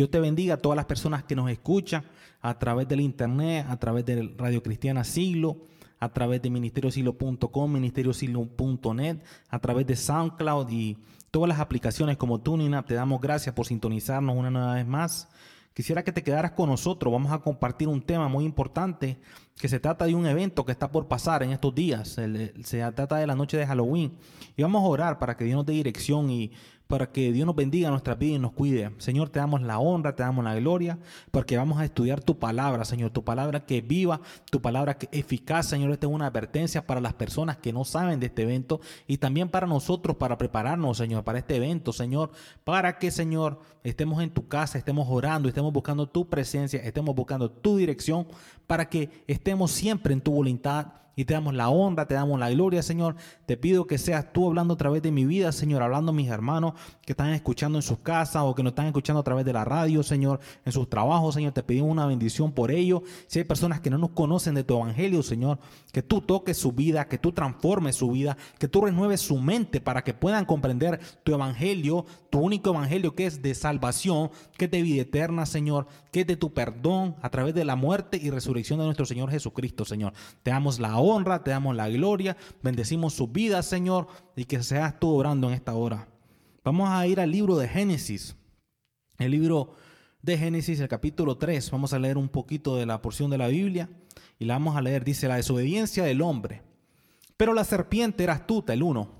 Que Dios te bendiga a todas las personas que nos escuchan a través del internet, a través de Radio Cristiana Siglo, a través de ministeriosilo.com, ministeriosilo.net, a través de SoundCloud y todas las aplicaciones como TuneIn Te damos gracias por sintonizarnos una nueva vez más. Quisiera que te quedaras con nosotros. Vamos a compartir un tema muy importante que se trata de un evento que está por pasar en estos días. Se trata de la noche de Halloween. Y vamos a orar para que Dios nos dé dirección y para que Dios nos bendiga nuestra vida y nos cuide. Señor, te damos la honra, te damos la gloria, porque vamos a estudiar tu palabra, Señor, tu palabra que viva, tu palabra que eficaz, Señor. Esta es una advertencia para las personas que no saben de este evento y también para nosotros para prepararnos, Señor, para este evento, Señor, para que, Señor, estemos en tu casa, estemos orando, estemos buscando tu presencia, estemos buscando tu dirección, para que estemos siempre en tu voluntad y te damos la honra, te damos la gloria, Señor. Te pido que seas tú hablando a través de mi vida, Señor, hablando a mis hermanos que están escuchando en sus casas o que nos están escuchando a través de la radio, Señor, en sus trabajos, Señor. Te pedimos una bendición por ello. Si hay personas que no nos conocen de tu evangelio, Señor, que tú toques su vida, que tú transformes su vida, que tú renueves su mente para que puedan comprender tu evangelio, tu único evangelio que es de salvación, que es de vida eterna, Señor, que es de tu perdón a través de la muerte y resurrección de nuestro Señor Jesucristo, Señor. Te damos la honra, te damos la gloria, bendecimos su vida, Señor, y que seas tú orando en esta hora. Vamos a ir al libro de Génesis, el libro de Génesis, el capítulo 3. Vamos a leer un poquito de la porción de la Biblia y la vamos a leer. Dice, la desobediencia del hombre. Pero la serpiente era astuta, el uno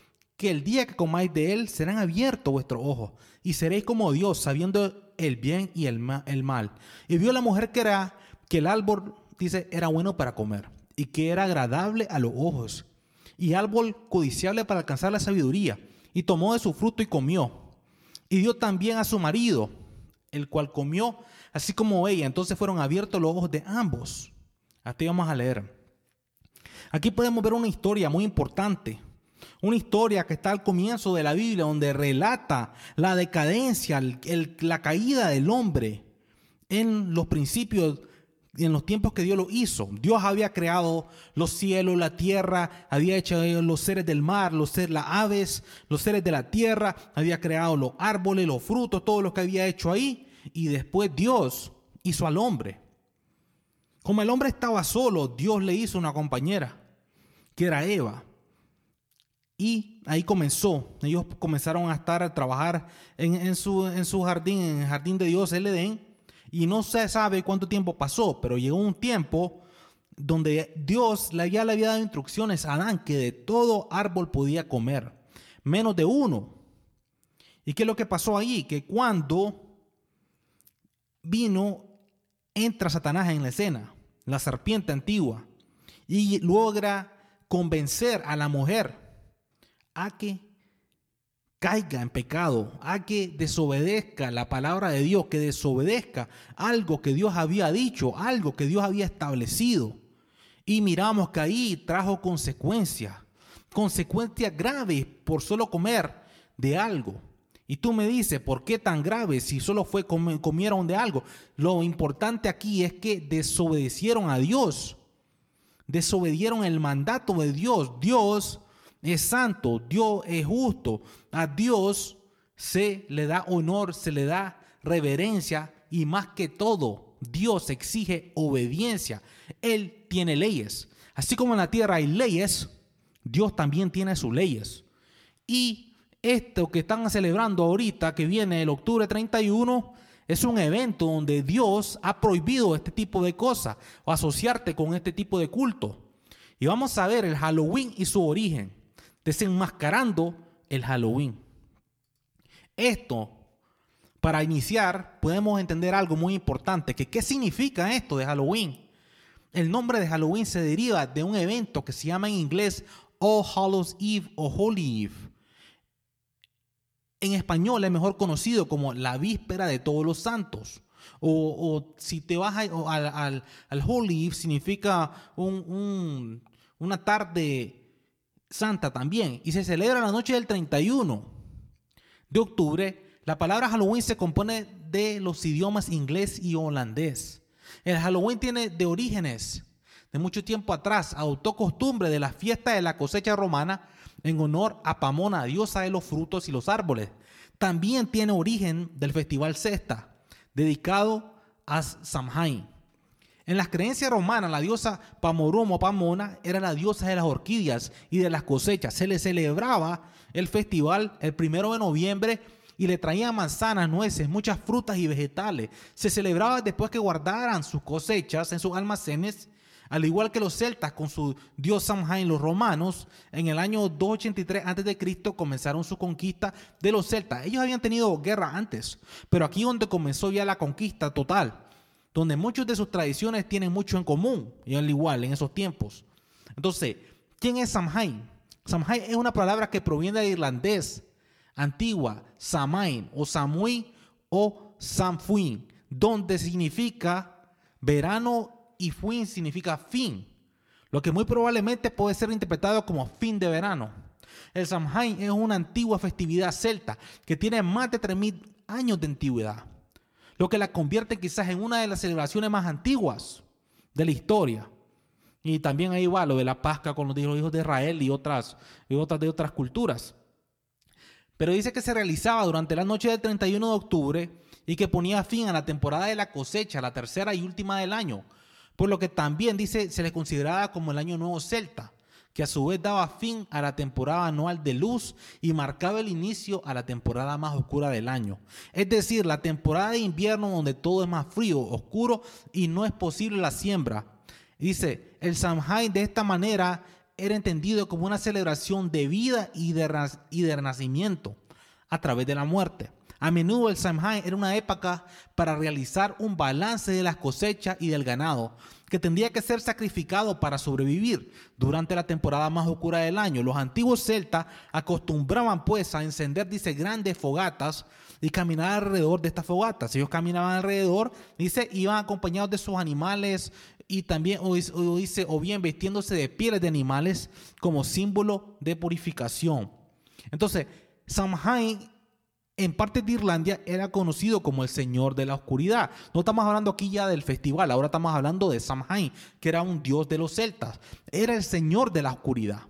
que el día que comáis de él serán abiertos vuestros ojos y seréis como Dios, sabiendo el bien y el, mal. Y vio la mujer que era que el árbol, dice, era bueno para comer y que era agradable a los ojos y árbol codiciable para alcanzar la sabiduría. Y tomó de su fruto y comió. Y dio también a su marido, el cual comió, así como ella. Entonces fueron abiertos los ojos de ambos. Aquí vamos a leer. Aquí podemos ver una historia muy importante una historia que está al comienzo de la Biblia donde relata la decadencia, la caída del hombre en los principios, en los tiempos que Dios lo hizo. Dios había creado los cielos, la tierra, había hecho los seres del mar, los seres, las aves, los seres de la tierra, había creado los árboles, los frutos, todo lo que había hecho ahí. Y después Dios hizo al hombre. Como el hombre estaba solo, Dios le hizo una compañera, que era Eva. Y ahí comenzó. Ellos comenzaron a estar a trabajar en, su, en su jardín, en el jardín de Dios, el Edén. Y no se sabe cuánto tiempo pasó, pero llegó un tiempo donde Dios ya le había dado instrucciones a Adán que de todo árbol podía comer, menos de uno. ¿Y qué es lo que pasó ahí? Que cuando vino, entra Satanás en la escena, la serpiente antigua, y logra convencer a la mujer a que caiga en pecado, a que desobedezca la palabra de Dios, que desobedezca algo que Dios había dicho, algo que Dios había establecido. Y miramos que ahí trajo consecuencias, consecuencias graves por solo comer de algo. Y tú me dices, ¿por qué tan grave si solo fue comieron de algo? Lo importante aquí es que desobedecieron a Dios. Desobedieron el mandato de Dios. Dios es santo, Dios es justo. A Dios se le da honor, se le da reverencia y más que todo, Dios exige obediencia. Él tiene leyes. Así como en la tierra hay leyes, Dios también tiene sus leyes. Y esto que están celebrando ahorita, que viene el octubre 31, es un evento donde Dios ha prohibido este tipo de cosas o asociarte con este tipo de culto. Y vamos a ver el Halloween y su origen desenmascarando el Halloween. Esto, para iniciar, podemos entender algo muy importante, que qué significa esto de Halloween. El nombre de Halloween se deriva de un evento que se llama en inglés All Hallows Eve o Holy Eve. En español es mejor conocido como la víspera de todos los santos O, si te vas al, Holy significa una tarde santa también. Y se celebra la noche del 31 de octubre. La palabra Halloween se compone de los idiomas inglés y holandés. El Halloween tiene de orígenes de mucho tiempo atrás. Adoptó costumbre de la fiesta de la cosecha romana en honor a Pamona, diosa de los frutos y los árboles. También tiene origen del festival Cesta dedicado a Samhain. En las creencias romanas, la diosa Pamorum o Pamona era la diosa de las orquídeas y de las cosechas. Se le celebraba el festival el primero de noviembre y le traían manzanas, nueces, muchas frutas y vegetales. Se celebraba después que guardaran sus cosechas en sus almacenes al igual que los celtas con su dios Samhain, los romanos, en el año 283 a.C. comenzaron su conquista de los celtas. Ellos habían tenido guerra antes, pero aquí donde comenzó ya la conquista total, donde muchas de sus tradiciones tienen mucho en común, y al igual en esos tiempos. Entonces, ¿quién es Samhain? Samhain es una palabra que proviene del irlandés antigua, Samain o Samui o Samfuin, donde significa verano y fin significa fin, lo que muy probablemente puede ser interpretado como fin de verano. El Samhain es una antigua festividad celta que tiene más de 3.000 años de antigüedad, lo que la convierte quizás en una de las celebraciones más antiguas de la historia. Y también ahí va lo de la Pascua con los hijos de Israel y otras, de otras culturas. Pero dice que se realizaba durante la noche del 31 de octubre y que ponía fin a la temporada de la cosecha, la tercera y última del año, por lo que también dice se le consideraba como el año nuevo celta, que a su vez daba fin a la temporada anual de luz y marcaba el inicio a la temporada más oscura del año. Es decir, la temporada de invierno donde todo es más frío, oscuro y no es posible la siembra. Dice, el Samhain de esta manera era entendido como una celebración de vida y de, y renacimiento a través de la muerte. A menudo el Samhain era una época para realizar un balance de las cosechas y del ganado, que tendría que ser sacrificado para sobrevivir durante la temporada más oscura del año. Los antiguos celtas acostumbraban pues a encender, dice, grandes fogatas y caminar alrededor de estas fogatas. Ellos caminaban alrededor, dice, iban acompañados de sus animales y también, o, dice, o bien vistiéndose de pieles de animales como símbolo de purificación. Entonces, Samhain en parte de Irlandia era conocido como el Señor de la Oscuridad. No estamos hablando aquí ya del festival, ahora estamos hablando de Samhain, que era un dios de los celtas. Era el Señor de la Oscuridad.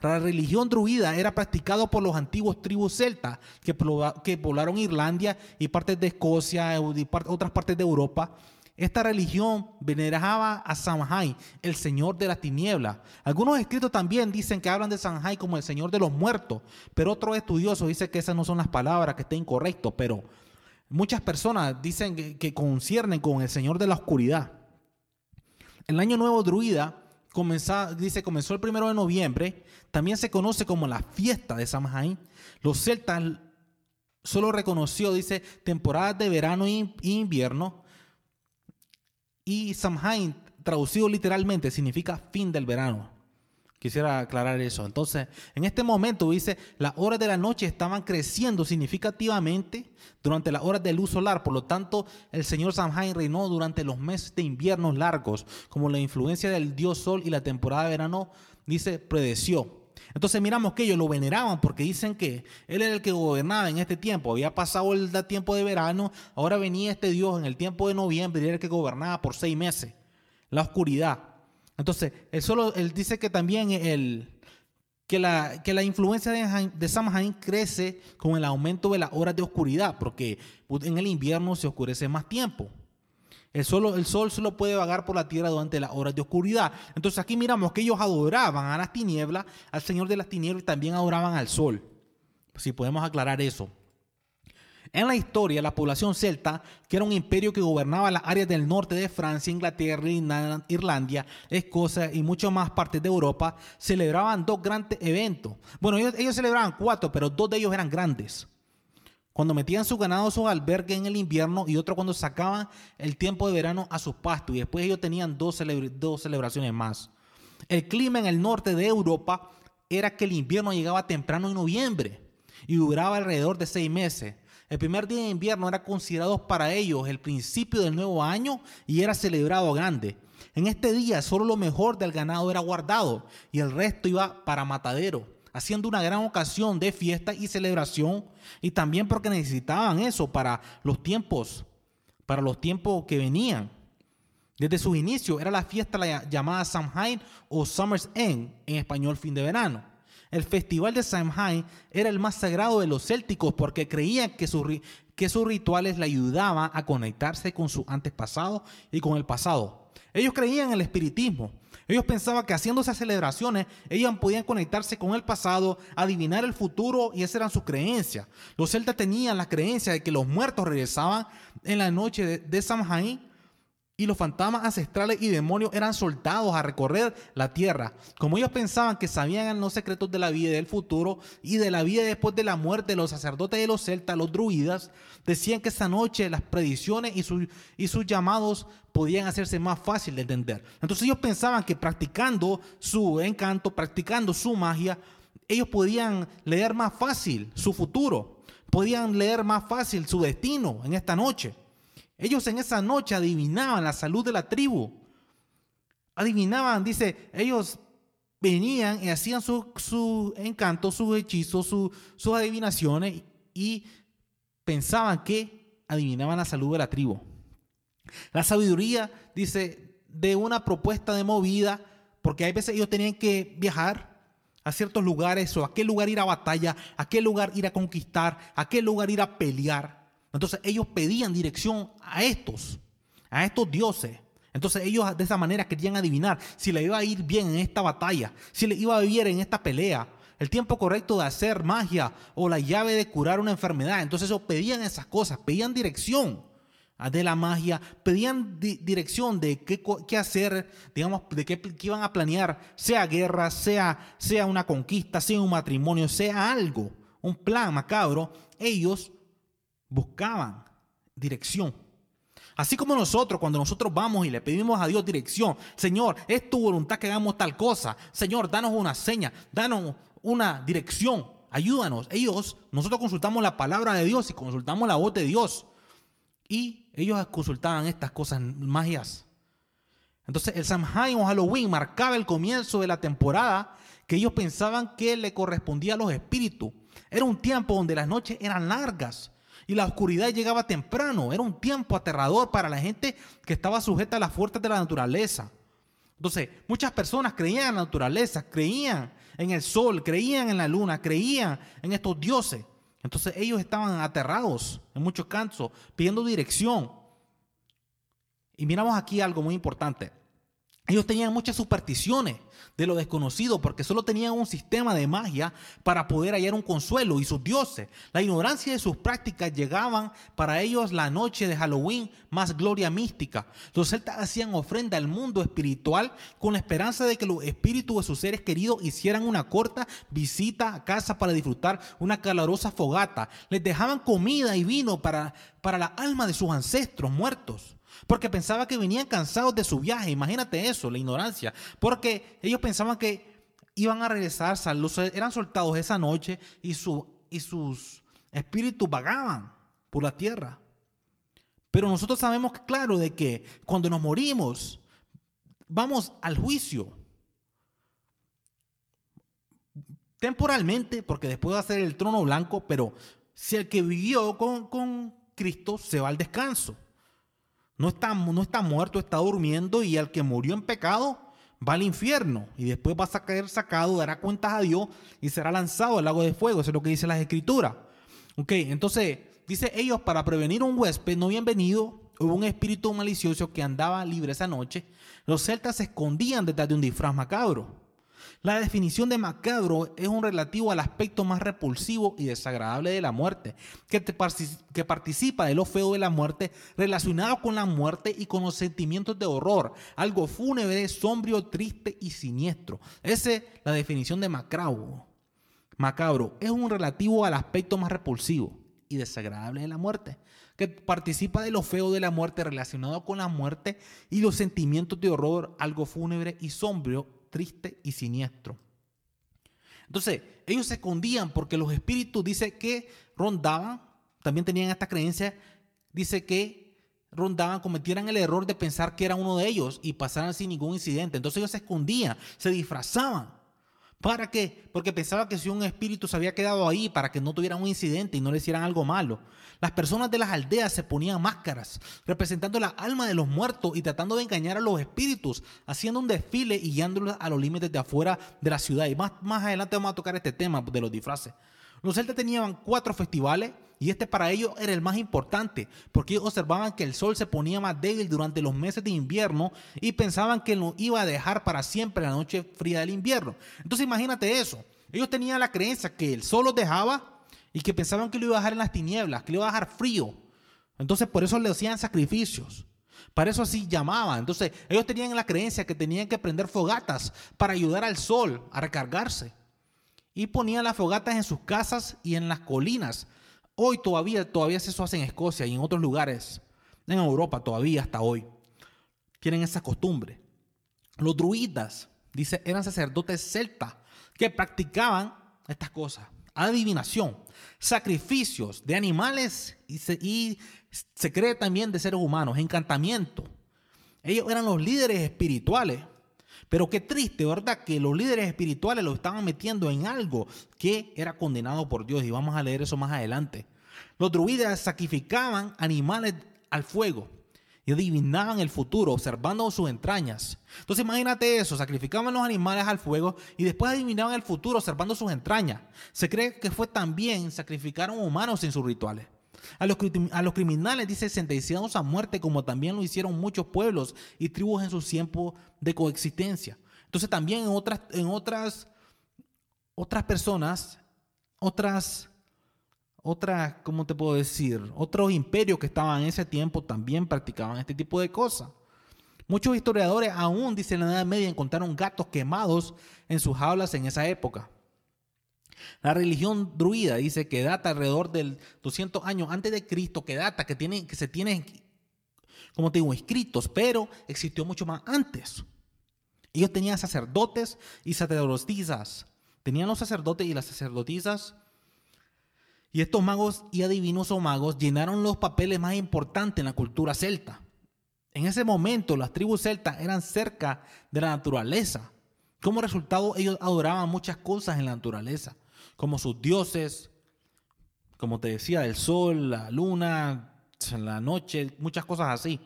La religión druida era practicada por los antiguos tribus celtas que, poblaron Irlandia y partes de Escocia y otras partes de Europa esta religión veneraba a Samhain, el señor de las tinieblas. Algunos escritos también dicen que hablan de Samhain como el señor de los muertos, pero otros estudiosos dicen que esas no son las palabras, que está incorrecto, pero muchas personas dicen que, conciernen con el señor de la oscuridad. El año nuevo druida comenzó, dice, comenzó el primero de noviembre, también se conoce como la fiesta de Samhain. Los celtas solo reconoció, dice, temporadas de verano e invierno y Samhain, traducido literalmente, significa fin del verano. Quisiera aclarar eso. Entonces, en este momento dice, las horas de la noche estaban creciendo significativamente durante las horas de luz solar. Por lo tanto, el señor Samhain reinó durante los meses de inviernos largos, como la influencia del dios sol y la temporada de verano, dice, predeció. Entonces miramos que ellos lo veneraban porque dicen que él era el que gobernaba en este tiempo. Había pasado el tiempo de verano, ahora venía este Dios en el tiempo de noviembre y era el que gobernaba por seis meses. La oscuridad. Entonces, él, solo, él dice que también el, que, la, que la influencia de, de Samhain crece con el aumento de las horas de oscuridad, porque en el invierno se oscurece más tiempo. El sol, el sol solo puede vagar por la tierra durante las horas de oscuridad. Entonces aquí miramos que ellos adoraban a las tinieblas, al Señor de las tinieblas y también adoraban al sol. Si podemos aclarar eso. En la historia, la población celta, que era un imperio que gobernaba las áreas del norte de Francia, Inglaterra, Irlanda, Escocia y muchas más partes de Europa, celebraban dos grandes eventos. Bueno, ellos, ellos celebraban cuatro, pero dos de ellos eran grandes cuando metían su ganado a sus albergues en el invierno y otro cuando sacaban el tiempo de verano a sus pastos. Y después ellos tenían dos, celebraciones más. El clima en el norte de Europa era que el invierno llegaba temprano en noviembre y duraba alrededor de seis meses. El primer día de invierno era considerado para ellos el principio del nuevo año y era celebrado grande. En este día solo lo mejor del ganado era guardado y el resto iba para matadero, haciendo una gran ocasión de fiesta y celebración y también porque necesitaban eso para los tiempos, para los tiempos que venían. Desde sus inicios era la fiesta llamada Samhain o Summer's End, en español fin de verano. El festival de Samhain era el más sagrado de los célticos porque creían que, que sus rituales le ayudaban a conectarse con su antepasado y con el pasado. Ellos creían en el espiritismo. Ellos pensaban que haciendo esas celebraciones, ellos podían conectarse con el pasado, adivinar el futuro y esas eran sus creencias. Los celtas tenían la creencia de que los muertos regresaban en la noche de, de Samhain y los fantasmas ancestrales y demonios eran soltados a recorrer la tierra. Como ellos pensaban que sabían los secretos de la vida del futuro y de la vida después de la muerte los sacerdotes de los celtas, los druidas, decían que esa noche las predicciones y, sus, y sus llamados podían hacerse más fácil de entender. Entonces ellos pensaban que practicando su encanto, practicando su magia, ellos podían leer más fácil su futuro, podían leer más fácil su destino en esta noche. Ellos en esa noche adivinaban la salud de la tribu. Adivinaban, dice, ellos venían y hacían sus su encantos, sus hechizos, sus adivinaciones y pensaban que adivinaban la salud de la tribu. La sabiduría, dice, de una propuesta de movida, porque hay veces ellos tenían que viajar a ciertos lugares o a qué lugar ir a batalla, a qué lugar ir a conquistar, a qué lugar ir a pelear. Entonces ellos pedían dirección a estos, a estos dioses. Entonces ellos de esa manera querían adivinar si le iba a ir bien en esta batalla, si le iba a ir en esta pelea, el tiempo correcto de hacer magia o la llave de curar una enfermedad. Entonces ellos pedían esas cosas, pedían dirección de la magia, pedían dirección de qué, qué, hacer, digamos, de qué, qué, iban a planear, sea guerra, sea, sea una conquista, sea un matrimonio, sea algo, un plan macabro. Ellos buscaban dirección. Así como nosotros, cuando nosotros vamos y le pedimos a Dios dirección, Señor, es tu voluntad que hagamos tal cosa. Señor, danos una seña, danos una dirección, ayúdanos. Ellos, nosotros consultamos la palabra de Dios y consultamos la voz de Dios. Y ellos consultaban estas cosas magias. Entonces el Samhain o Halloween marcaba el comienzo de la temporada que ellos pensaban que le correspondía a los espíritus. Era un tiempo donde las noches eran largas y la oscuridad llegaba temprano. Era un tiempo aterrador para la gente que estaba sujeta a las fuerzas de la naturaleza. Entonces, muchas personas creían en la naturaleza, creían en el sol, creían en la luna, creían en estos dioses. Entonces ellos estaban aterrados en muchos casos, pidiendo dirección. Y miramos aquí algo muy importante. Ellos tenían muchas supersticiones de lo desconocido porque solo tenían un sistema de magia para poder hallar un consuelo y sus dioses. La ignorancia de sus prácticas llegaban para ellos la noche de Halloween más gloria mística. Los celtas hacían ofrenda al mundo espiritual con la esperanza de que los espíritus de sus seres queridos hicieran una corta visita a casa para disfrutar una calorosa fogata. Les dejaban comida y vino para, para la alma de sus ancestros muertos. Porque pensaba que venían cansados de su viaje. Imagínate eso, la ignorancia. Porque ellos pensaban que iban a regresar, eran soltados esa noche y, su, y sus espíritus vagaban por la tierra. Pero nosotros sabemos claro de que cuando nos morimos, vamos al juicio. Temporalmente, porque después va a ser el trono blanco, pero si el que vivió con, con Cristo se va al descanso. No está, no está muerto, está durmiendo y el que murió en pecado va al infierno y después va a caer sacado, dará cuentas a Dios y será lanzado al lago de fuego. Eso es lo que dice las escrituras. Ok, entonces dice ellos para prevenir un huésped no bienvenido, hubo un espíritu malicioso que andaba libre esa noche. Los celtas se escondían detrás de un disfraz macabro. La definición de macabro es un relativo al aspecto más repulsivo y desagradable de la muerte, que, que participa de lo feo de la muerte relacionado con la muerte y con los sentimientos de horror, algo fúnebre, sombrío, triste y siniestro. Esa es la definición de macabro. Macabro es un relativo al aspecto más repulsivo y desagradable de la muerte, que participa de lo feo de la muerte relacionado con la muerte y los sentimientos de horror, algo fúnebre y sombrío triste y siniestro. Entonces, ellos se escondían porque los espíritus, dice que rondaban también tenían esta creencia, dice que rondaban, cometieran el error de pensar que era uno de ellos y pasaran sin ningún incidente. Entonces ellos se escondían, se disfrazaban. ¿Para qué? Porque pensaban que si un espíritu se había quedado ahí para que no tuvieran un incidente y no le hicieran algo malo. Las personas de las aldeas se ponían máscaras, representando la alma de los muertos y tratando de engañar a los espíritus, haciendo un desfile y guiándolos a los límites de afuera de la ciudad. Y más, más adelante vamos a tocar este tema de los disfraces. Los celtas tenían cuatro festivales y este para ellos era el más importante, porque ellos observaban que el sol se ponía más débil durante los meses de invierno y pensaban que lo iba a dejar para siempre la noche fría del invierno. Entonces imagínate eso. Ellos tenían la creencia que el sol los dejaba y que pensaban que lo iba a dejar en las tinieblas, que lo iba a dejar frío. Entonces por eso le hacían sacrificios. Para eso así llamaban. Entonces ellos tenían la creencia que tenían que prender fogatas para ayudar al sol a recargarse. Y ponían las fogatas en sus casas y en las colinas Hoy todavía, todavía eso hace en Escocia y en otros lugares, en Europa todavía hasta hoy. Tienen esa costumbre. Los druidas, eran sacerdotes celtas que practicaban estas cosas. Adivinación, sacrificios de animales y se, y se cree también de seres humanos, encantamiento. Ellos eran los líderes espirituales. Pero qué triste, ¿verdad? Que los líderes espirituales lo estaban metiendo en algo que era condenado por Dios. Y vamos a leer eso más adelante. Los druidas sacrificaban animales al fuego y adivinaban el futuro observando sus entrañas. Entonces imagínate eso, sacrificaban los animales al fuego y después adivinaban el futuro observando sus entrañas. Se cree que fue también sacrificaron humanos en sus rituales. A los, a los criminales, dice, sentenciados a muerte, como también lo hicieron muchos pueblos y tribus en su tiempo de coexistencia. Entonces también en otras, en otras, otras personas, otras, otras, ¿cómo te puedo decir? Otros imperios que estaban en ese tiempo también practicaban este tipo de cosas. Muchos historiadores aún, dice en la Edad Media, encontraron gatos quemados en sus jaulas en esa época. La religión druida dice que data alrededor del 200 años antes de Cristo, que data, que, tiene, que se tiene, como te digo, escritos, pero existió mucho más antes. Ellos tenían sacerdotes y sacerdotisas. Tenían los sacerdotes y las sacerdotisas. Y estos magos y adivinos o magos llenaron los papeles más importantes en la cultura celta. En ese momento las tribus celtas eran cerca de la naturaleza. Como resultado ellos adoraban muchas cosas en la naturaleza como sus dioses, como te decía, el sol, la luna, la noche, muchas cosas así.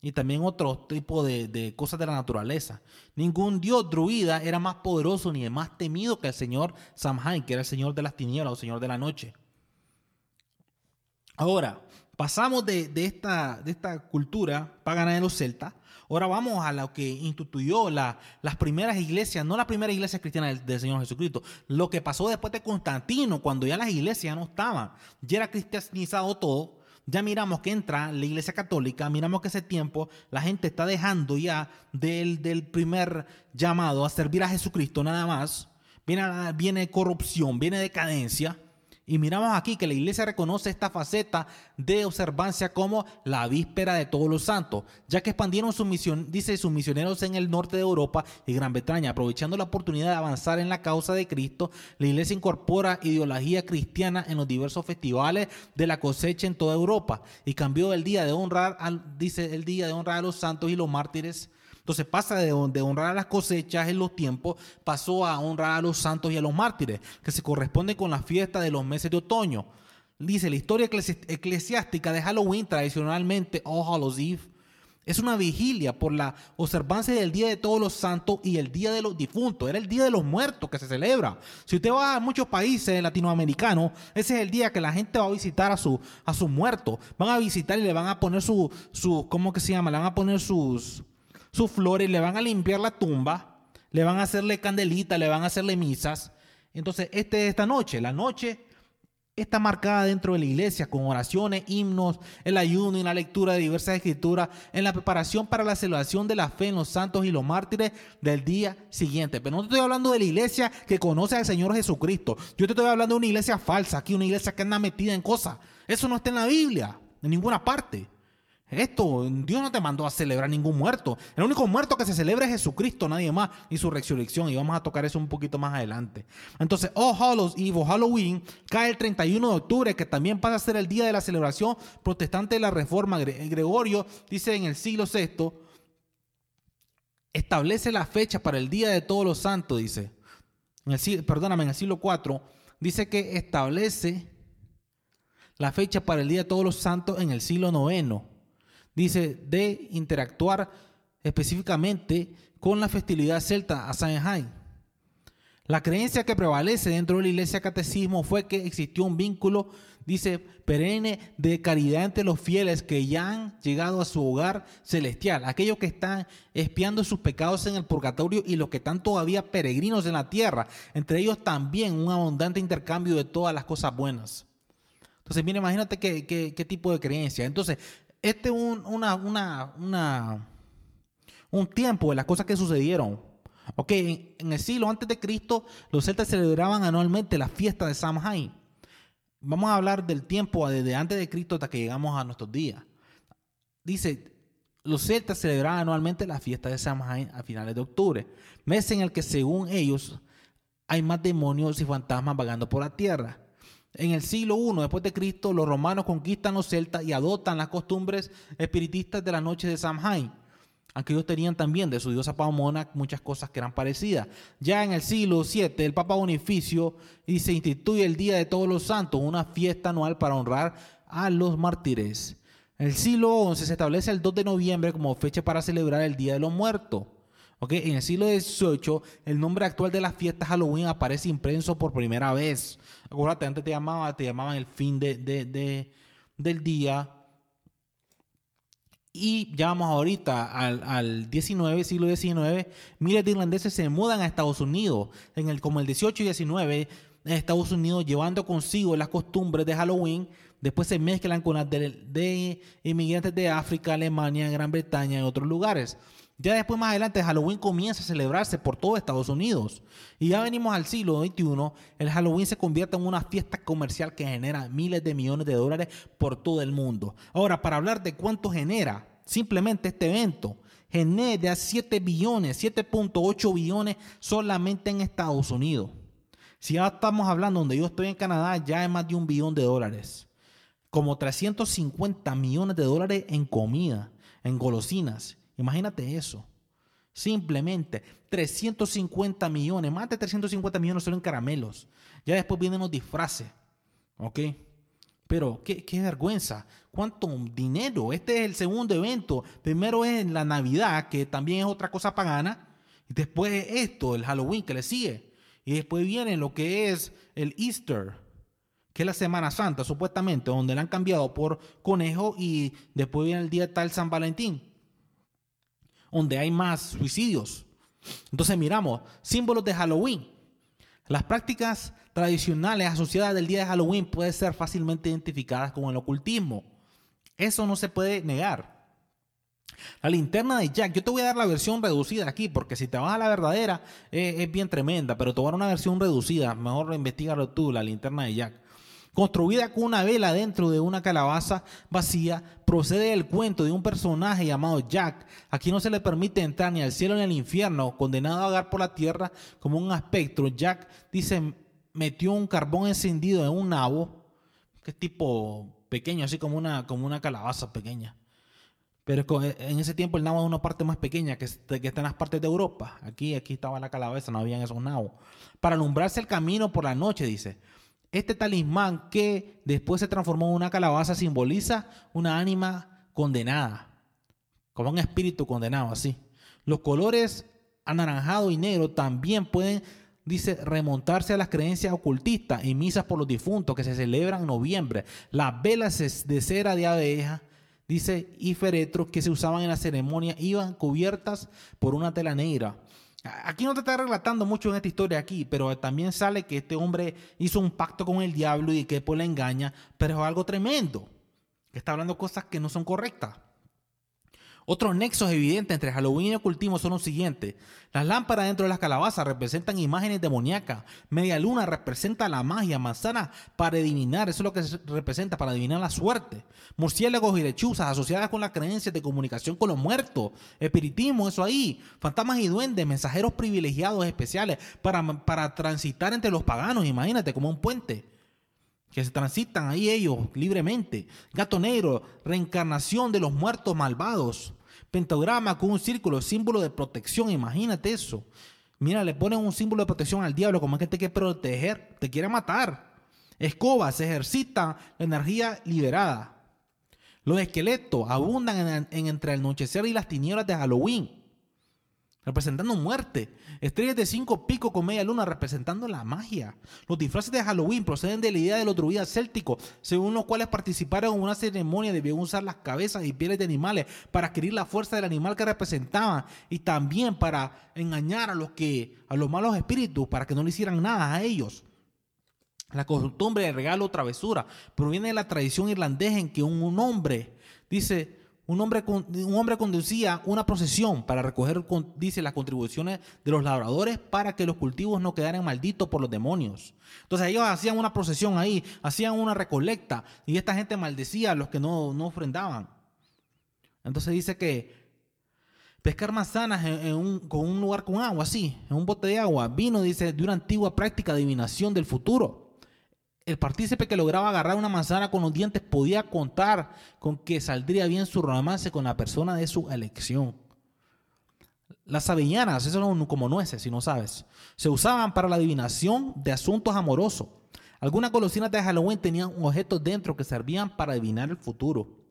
Y también otro tipo de, cosas de la naturaleza. Ningún dios druida era más poderoso ni más temido que el señor Samhain, que era el señor de las tinieblas o señor de la noche. Ahora, pasamos de, esta, de esta cultura pagana de los celtas Ahora vamos a lo que instituyó las primeras iglesias, no las primeras iglesias cristianas del, Señor Jesucristo, lo que pasó después de Constantino, cuando ya las iglesias no estaban, ya era cristianizado todo, ya miramos que entra la iglesia católica, miramos que ese tiempo la gente está dejando ya del, del primer llamado a servir a Jesucristo nada más, viene, viene corrupción, viene decadencia, y miramos aquí que la iglesia reconoce esta faceta de observancia como la víspera de todos los santos, ya que expandieron su misión, dice sus misioneros en el norte de Europa y Gran Bretaña, aprovechando la oportunidad de avanzar en la causa de Cristo, la iglesia incorpora ideología cristiana en los diversos festivales de la cosecha en toda Europa y cambió el día de honrar, dice el día de a los santos y los mártires entonces pasa de, honrar a las cosechas en los tiempos, pasó a honrar a los santos y a los mártires, que se corresponde con la fiesta de los meses de otoño. Dice, la historia eclesiástica de Halloween, tradicionalmente All Hallows Eve, es una vigilia por la observancia del Día de Todos los Santos y el Día de los Difuntos. Era el Día de los Muertos que se celebra. Si usted va a muchos países latinoamericanos, ese es el día que la gente va a visitar a su, a sus muertos. Van a visitar y le van a poner su, su, ¿cómo que se llama? Le van a poner sus, sus flores, le van a limpiar la tumba, le van a hacerle candelita, le van a hacerle misas. Entonces, este, esta noche, la noche está marcada dentro de la iglesia con oraciones, himnos, el ayuno y la lectura de diversas escrituras, en la preparación para la celebración de la fe en los santos y los mártires del día siguiente. Pero no te estoy hablando de la iglesia que conoce al Señor Jesucristo. Yo te estoy hablando de una iglesia falsa, aquí una iglesia que anda metida en cosas. Eso no está en la Biblia, en ninguna parte. Esto, Dios no te mandó a celebrar ningún muerto. El único muerto que se celebra es Jesucristo, nadie más, y su resurrección. Y vamos a tocar eso un poquito más adelante. Entonces, Oh Hallows Eve Halloween cae el 31 de octubre, que también pasa a ser el día de la celebración protestante de la Reforma. Gregorio dice en el siglo VI, establece la fecha para el Día de Todos los Santos, dice. Perdóname, en el siglo IV, dice que establece la fecha para el Día de Todos los Santos en el siglo IX. Dice de interactuar específicamente con la festividad celta a Samhain. La creencia que prevalece dentro de la iglesia catecismo fue que existió un vínculo, dice, perenne de caridad entre los fieles que ya han llegado a su hogar celestial, aquellos que están espiando sus pecados en el purgatorio y los que están todavía peregrinos en la tierra, entre ellos también un abundante intercambio de todas las cosas buenas. Entonces, mira, imagínate qué, tipo de creencia. Entonces, este es un, una, una, un tiempo de las cosas que sucedieron. Ok, en, el siglo antes de Cristo, los celtas celebraban anualmente la fiesta de Samhain. Vamos a hablar del tiempo desde antes de Cristo hasta que llegamos a nuestros días. Dice, los celtas celebraban anualmente la fiesta de Samhain a finales de octubre, mes en el que según ellos hay más demonios y fantasmas vagando por la tierra. En el siglo I después de Cristo, los romanos conquistan los celtas y adoptan las costumbres espiritistas de la noche de Samhain. Aunque ellos tenían también de su diosa Pomona muchas cosas que eran parecidas. Ya en el siglo VII, el Papa Bonificio y se instituye el Día de Todos los Santos, una fiesta anual para honrar a los mártires. En el siglo XI se establece el 2 de noviembre como fecha para celebrar el Día de los Muertos. En el siglo XVIII, el nombre actual de las fiestas Halloween aparece impreso por primera vez. Acuérdate, antes te, llamaba, te llamaban el fin de, del día. Y ya vamos ahorita al, al 19, siglo XIX, miles de irlandeses se mudan a Estados Unidos, en el, como el 18 y 19, en Estados Unidos, llevando consigo las costumbres de Halloween. Después se mezclan con las de, de inmigrantes de África, Alemania, Gran Bretaña y otros lugares. Ya después, más adelante, Halloween comienza a celebrarse por todo Estados Unidos. Y ya venimos al siglo XXI, el Halloween se convierte en una fiesta comercial que genera miles de millones de dólares por todo el mundo. Ahora, para hablar de cuánto genera simplemente este evento, genera 7 billones, 7.8 billones solamente en Estados Unidos. Si ya estamos hablando donde yo estoy en Canadá, ya es más de un billón de dólares. Como 350 millones de dólares en comida, en golosinas Imagínate eso. Simplemente 350 millones, más de 350 millones solo en caramelos. Ya después vienen los disfraces. ¿Ok? Pero qué, vergüenza. ¿Cuánto dinero? Este es el segundo evento. Primero es la Navidad, que también es otra cosa pagana. Y después esto, el Halloween que le sigue. Y después viene lo que es el Easter, que es la Semana Santa, supuestamente, donde le han cambiado por conejo. Y después viene el día tal San Valentín donde hay más suicidios. Entonces miramos símbolos de Halloween. Las prácticas tradicionales asociadas del día de Halloween pueden ser fácilmente identificadas con el ocultismo. Eso no se puede negar. La linterna de Jack, yo te voy a dar la versión reducida aquí, porque si te vas a la verdadera eh, es bien tremenda, pero te una versión reducida. Mejor investigalo tú, la linterna de Jack construida con una vela dentro de una calabaza vacía, procede el cuento de un personaje llamado Jack, a quien no se le permite entrar ni al cielo ni al infierno, condenado a vagar por la tierra como un espectro. Jack dice, metió un carbón encendido en un nabo, que es tipo pequeño, así como una, como una calabaza pequeña. Pero en ese tiempo el nabo es una parte más pequeña que, que está en las partes de Europa. Aquí, aquí estaba la calabaza, no habían esos nabos. Para alumbrarse el camino por la noche, dice. Este talismán que después se transformó en una calabaza simboliza una ánima condenada, como un espíritu condenado, así. Los colores anaranjado y negro también pueden, dice, remontarse a las creencias ocultistas y misas por los difuntos que se celebran en noviembre. Las velas de cera de abeja, dice, y féretros que se usaban en la ceremonia iban cubiertas por una tela negra. Aquí no te está relatando mucho en esta historia aquí, pero también sale que este hombre hizo un pacto con el diablo y que después le engaña, pero es algo tremendo, está hablando cosas que no son correctas. Otros nexos evidentes entre Halloween y ocultismo son los siguientes. Las lámparas dentro de las calabazas representan imágenes demoníacas. Media luna representa la magia. Manzana para adivinar, eso es lo que representa, para adivinar la suerte. Murciélagos y lechuzas asociadas con las creencias de comunicación con los muertos. Espiritismo, eso ahí. Fantasmas y duendes, mensajeros privilegiados especiales para, para transitar entre los paganos, imagínate, como un puente que se transitan ahí ellos libremente. Gato negro, reencarnación de los muertos malvados. Pentagrama con un círculo, símbolo de protección, imagínate eso. Mira, le ponen un símbolo de protección al diablo, como es que te quiere proteger, te quiere matar. Escoba, se ejercita la energía liberada. Los esqueletos abundan en, entre el anochecer y las tinieblas de Halloween representando muerte. Estrellas de cinco picos con media luna representando la magia. Los disfraces de Halloween proceden de la idea de los druidas célticos, según los cuales participaron en una ceremonia debían usar las cabezas y pieles de animales para adquirir la fuerza del animal que representaban y también para engañar a los que a los malos espíritus para que no le hicieran nada a ellos. La costumbre de regalo o travesura proviene de la tradición irlandesa en que un hombre dice un hombre, un hombre conducía una procesión para recoger, dice, las contribuciones de los labradores para que los cultivos no quedaran malditos por los demonios. Entonces ellos hacían una procesión ahí, hacían una recolecta y esta gente maldecía a los que no, no ofrendaban. Entonces dice que pescar manzanas en, un, con un lugar con agua, así, en un bote de agua, vino, dice, de una antigua práctica de adivinación del futuro. El partícipe que lograba agarrar una manzana con los dientes podía contar con que saldría bien su romance con la persona de su elección. Las avellanas, eso no como nueces, si no sabes, se usaban para la adivinación de asuntos amorosos. Algunas golosinas de Halloween tenían objetos dentro que servían para adivinar el futuro.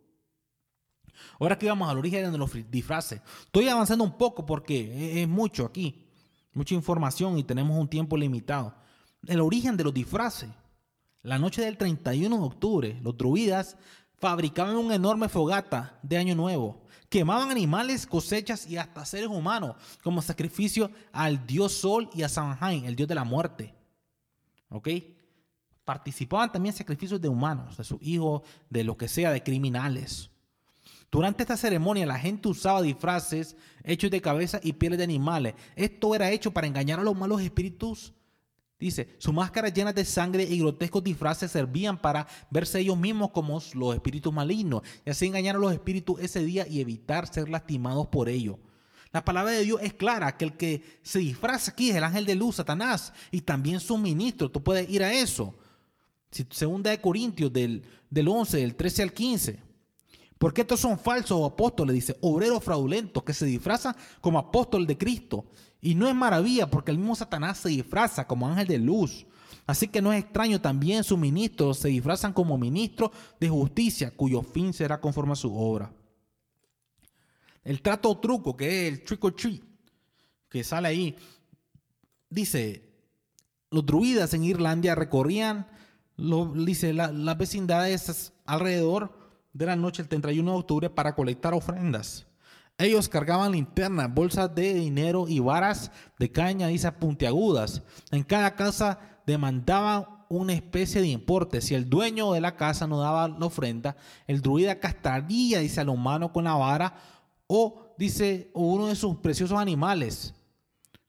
Ahora que vamos al origen de los disfraces. Estoy avanzando un poco porque es mucho aquí, mucha información y tenemos un tiempo limitado. El origen de los disfraces. La noche del 31 de octubre, los druidas fabricaban una enorme fogata de Año Nuevo. Quemaban animales, cosechas y hasta seres humanos como sacrificio al dios Sol y a Samhain, el dios de la muerte. ¿Ok? Participaban también sacrificios de humanos, de sus hijos, de lo que sea, de criminales. Durante esta ceremonia la gente usaba disfraces hechos de cabeza y pieles de animales. Esto era hecho para engañar a los malos espíritus Dice, sus máscaras llenas de sangre y grotescos disfraces servían para verse ellos mismos como los espíritus malignos y así engañar a los espíritus ese día y evitar ser lastimados por ellos. La palabra de Dios es clara, que el que se disfraza aquí es el ángel de luz, Satanás, y también su ministro. Tú puedes ir a eso. Segunda de Corintios del, del 11, del 13 al 15. Porque estos son falsos apóstoles, dice, obreros fraudulentos que se disfrazan como apóstol de Cristo. Y no es maravilla porque el mismo Satanás se disfraza como ángel de luz. Así que no es extraño también sus ministros se disfrazan como ministros de justicia cuyo fin será conforme a su obra. El trato truco, que es el trick or treat, que sale ahí, dice, los druidas en Irlanda recorrían dice, las vecindades alrededor de la noche del 31 de octubre para colectar ofrendas. Ellos cargaban linternas, bolsas de dinero y varas de caña, dice, puntiagudas. En cada casa demandaban una especie de importe. Si el dueño de la casa no daba la ofrenda, el druida castraría, dice, a los humanos con la vara o, dice, uno de sus preciosos animales.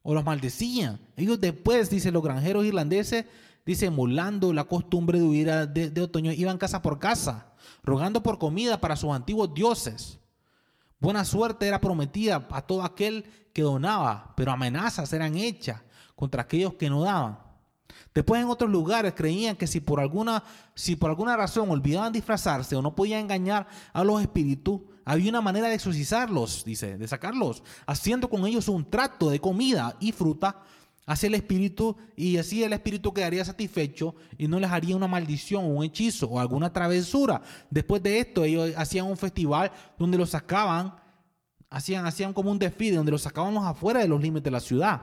O los maldecían. Ellos después, dice, los granjeros irlandeses, dice, emulando la costumbre de huir de otoño, iban casa por casa, rogando por comida para sus antiguos dioses. Buena suerte era prometida a todo aquel que donaba, pero amenazas eran hechas contra aquellos que no daban. Después en otros lugares creían que si por alguna, si por alguna razón olvidaban disfrazarse o no podían engañar a los espíritus, había una manera de exorcizarlos, dice, de sacarlos, haciendo con ellos un trato de comida y fruta hacia el espíritu y así el espíritu quedaría satisfecho y no les haría una maldición un hechizo o alguna travesura. Después de esto ellos hacían un festival donde los sacaban, hacían, hacían como un desfile donde los sacábamos afuera de los límites de la ciudad.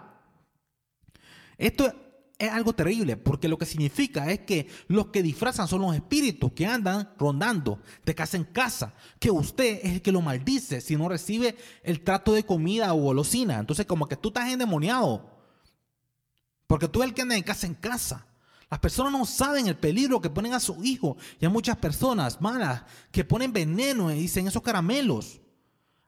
Esto es algo terrible porque lo que significa es que los que disfrazan son los espíritus que andan rondando de casa en casa, que usted es el que lo maldice si no recibe el trato de comida o golosina. Entonces como que tú estás endemoniado porque tú el que anda de casa en casa. Las personas no saben el peligro que ponen a su hijo. Y hay muchas personas malas que ponen veneno y dicen esos caramelos.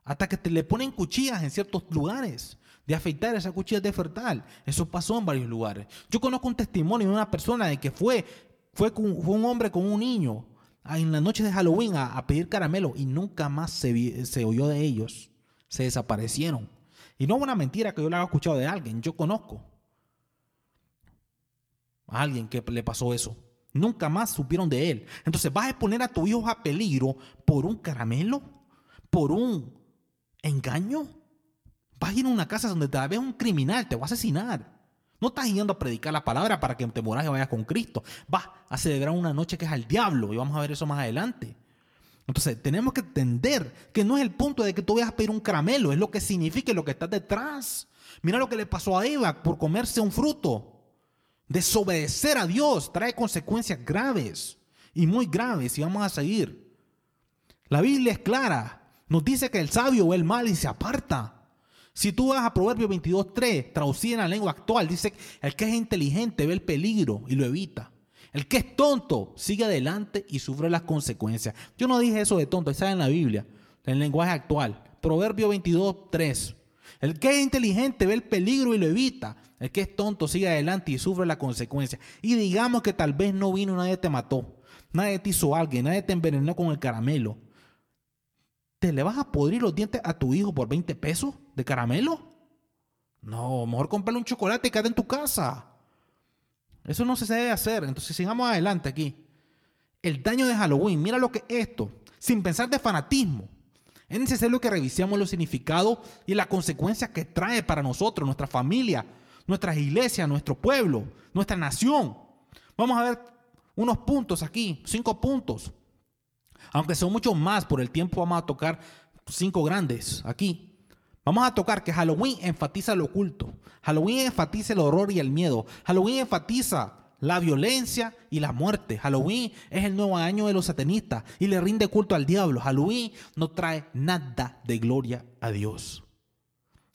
Hasta que te le ponen cuchillas en ciertos lugares de afeitar esas cuchillas de fertal. Eso pasó en varios lugares. Yo conozco un testimonio de una persona de que fue, fue, un hombre con un niño en la noche de Halloween a, pedir caramelo y nunca más se, se oyó de ellos. Se desaparecieron. Y no es una mentira que yo le haya escuchado de alguien. Yo conozco a alguien que le pasó eso. Nunca más supieron de él. Entonces, ¿vas a exponer a tu hijo a peligro por un caramelo? ¿Por un engaño? Vas a ir a una casa donde tal vez un criminal te va a asesinar. No estás yendo a predicar la palabra para que te mueras y vayas con Cristo. Vas a celebrar una noche que es al diablo y vamos a ver eso más adelante. Entonces tenemos que entender que no es el punto de que tú vayas a pedir un caramelo, es lo que significa lo que está detrás. Mira lo que le pasó a Eva por comerse un fruto. Desobedecer a Dios trae consecuencias graves y muy graves y vamos a seguir. La Biblia es clara. Nos dice que el sabio ve el mal y se aparta. Si tú vas a Proverbio 22.3, traducido en la lengua actual, dice, el que es inteligente ve el peligro y lo evita. El que es tonto sigue adelante y sufre las consecuencias. Yo no dije eso de tonto, está en la Biblia, en el lenguaje actual. Proverbio 22.3. El que es inteligente ve el peligro y lo evita. El que es tonto sigue adelante y sufre las consecuencias. Y digamos que tal vez no vino, nadie te mató, nadie te hizo algo, nadie te envenenó con el caramelo. ¿Te le vas a podrir los dientes a tu hijo por 20 pesos de caramelo? No, mejor comprarle un chocolate y quédate en tu casa. Eso no se debe hacer. Entonces sigamos adelante aquí. El daño de Halloween, mira lo que es esto, sin pensar de fanatismo. Es necesario que revisemos los significados y las consecuencias que trae para nosotros, nuestra familia, nuestras iglesias, nuestro pueblo, nuestra nación. Vamos a ver unos puntos aquí, cinco puntos. Aunque son muchos más, por el tiempo vamos a tocar cinco grandes aquí. Vamos a tocar que Halloween enfatiza lo oculto. Halloween enfatiza el horror y el miedo. Halloween enfatiza la violencia y la muerte. Halloween es el nuevo año de los satanistas y le rinde culto al diablo. Halloween no trae nada de gloria a Dios.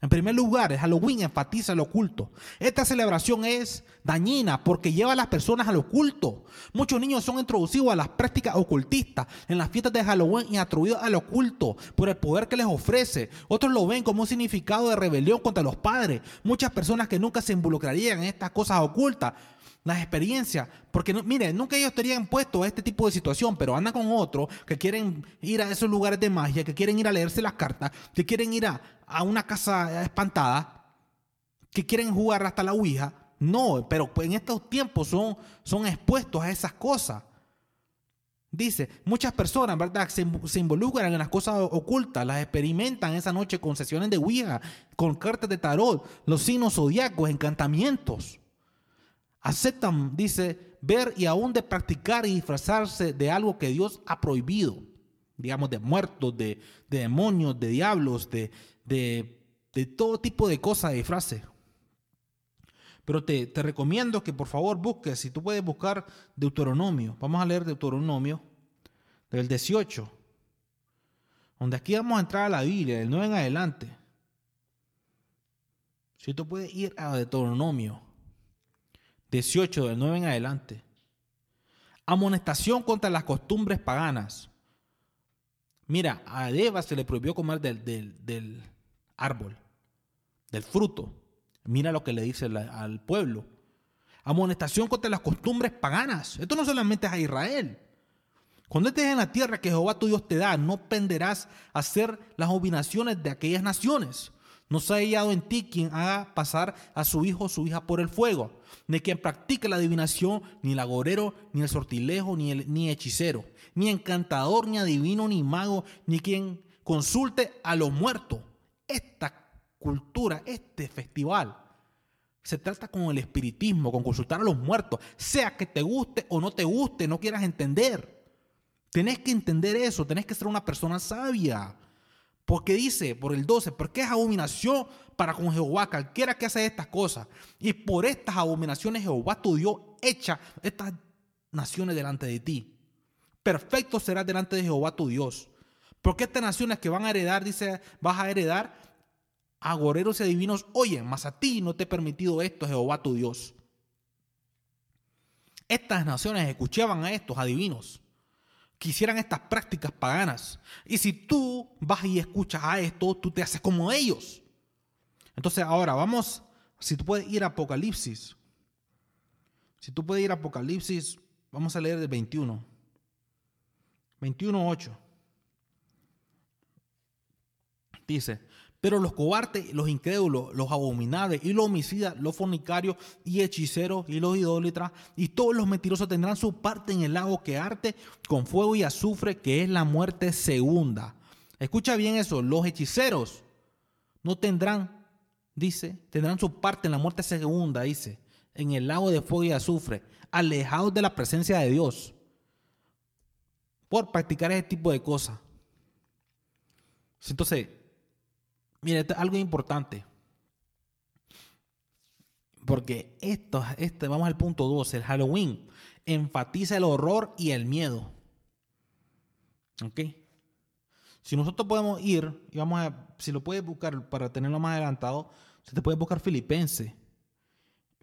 En primer lugar, el Halloween enfatiza lo oculto. Esta celebración es dañina porque lleva a las personas al oculto. Muchos niños son introducidos a las prácticas ocultistas en las fiestas de Halloween y atribuidos al oculto por el poder que les ofrece. Otros lo ven como un significado de rebelión contra los padres. Muchas personas que nunca se involucrarían en estas cosas ocultas las experiencias, porque miren, nunca ellos estarían puestos a este tipo de situación, pero andan con otros que quieren ir a esos lugares de magia, que quieren ir a leerse las cartas, que quieren ir a, a una casa espantada, que quieren jugar hasta la Ouija. No, pero en estos tiempos son, son expuestos a esas cosas. Dice, muchas personas, ¿verdad? Se, se, involucran en las cosas ocultas, las experimentan esa noche con sesiones de Ouija, con cartas de tarot, los signos zodiacos, encantamientos. Aceptan, dice, ver y aún de practicar y disfrazarse de algo que Dios ha prohibido. Digamos, de muertos, de, demonios, de diablos, de, de, todo tipo de cosas de disfraces. Pero te, te, recomiendo que por favor busques, si tú puedes buscar Deuteronomio. Vamos a leer Deuteronomio del 18. Donde aquí vamos a entrar a la Biblia, del 9 en adelante. Si tú puedes ir a Deuteronomio 18 del 9 en adelante. Amonestación contra las costumbres paganas. Mira, a Eva se le prohibió comer del, del, árbol, del fruto. Mira lo que le dice al pueblo. Amonestación contra las costumbres paganas. Esto no solamente es a Israel. Cuando estés en la tierra que Jehová tu Dios te da, no penderás a hacer las abominaciones de aquellas naciones. No se ha hallado en ti quien haga pasar a su hijo o su hija por el fuego ni quien practique la adivinación, ni el agorero, ni el sortilejo, ni el ni hechicero, ni encantador, ni adivino, ni mago, ni quien consulte a los muertos. Esta cultura, este festival, se trata con el espiritismo, con consultar a los muertos, sea que te guste o no te guste, no quieras entender. Tenés que entender eso, tenés que ser una persona sabia. Porque dice, por el 12, porque es abominación para con Jehová cualquiera que hace estas cosas. Y por estas abominaciones Jehová tu Dios echa estas naciones delante de ti. Perfecto será delante de Jehová tu Dios. Porque estas naciones que van a heredar, dice, vas a heredar a goreros y adivinos, oye, mas a ti no te he permitido esto, Jehová tu Dios. Estas naciones escuchaban a estos adivinos que hicieran estas prácticas paganas. Y si tú vas y escuchas a esto, tú te haces como ellos. Entonces ahora vamos, si tú puedes ir a Apocalipsis, si tú puedes ir a Apocalipsis, vamos a leer el 21. 21.8. Dice, pero los cobardes, los incrédulos, los abominables y los homicidas, los fornicarios y hechiceros y los idólatras y todos los mentirosos tendrán su parte en el lago que arte con fuego y azufre, que es la muerte segunda. Escucha bien eso, los hechiceros no tendrán, dice, tendrán su parte en la muerte segunda, dice, en el lago de fuego y azufre, alejados de la presencia de Dios, por practicar ese tipo de cosas. Entonces, Es algo importante. Porque esto, este, vamos al punto 2, el Halloween enfatiza el horror y el miedo. ¿Ok? Si nosotros podemos ir, y vamos a, si lo puedes buscar para tenerlo más adelantado, se te puede buscar Filipenses.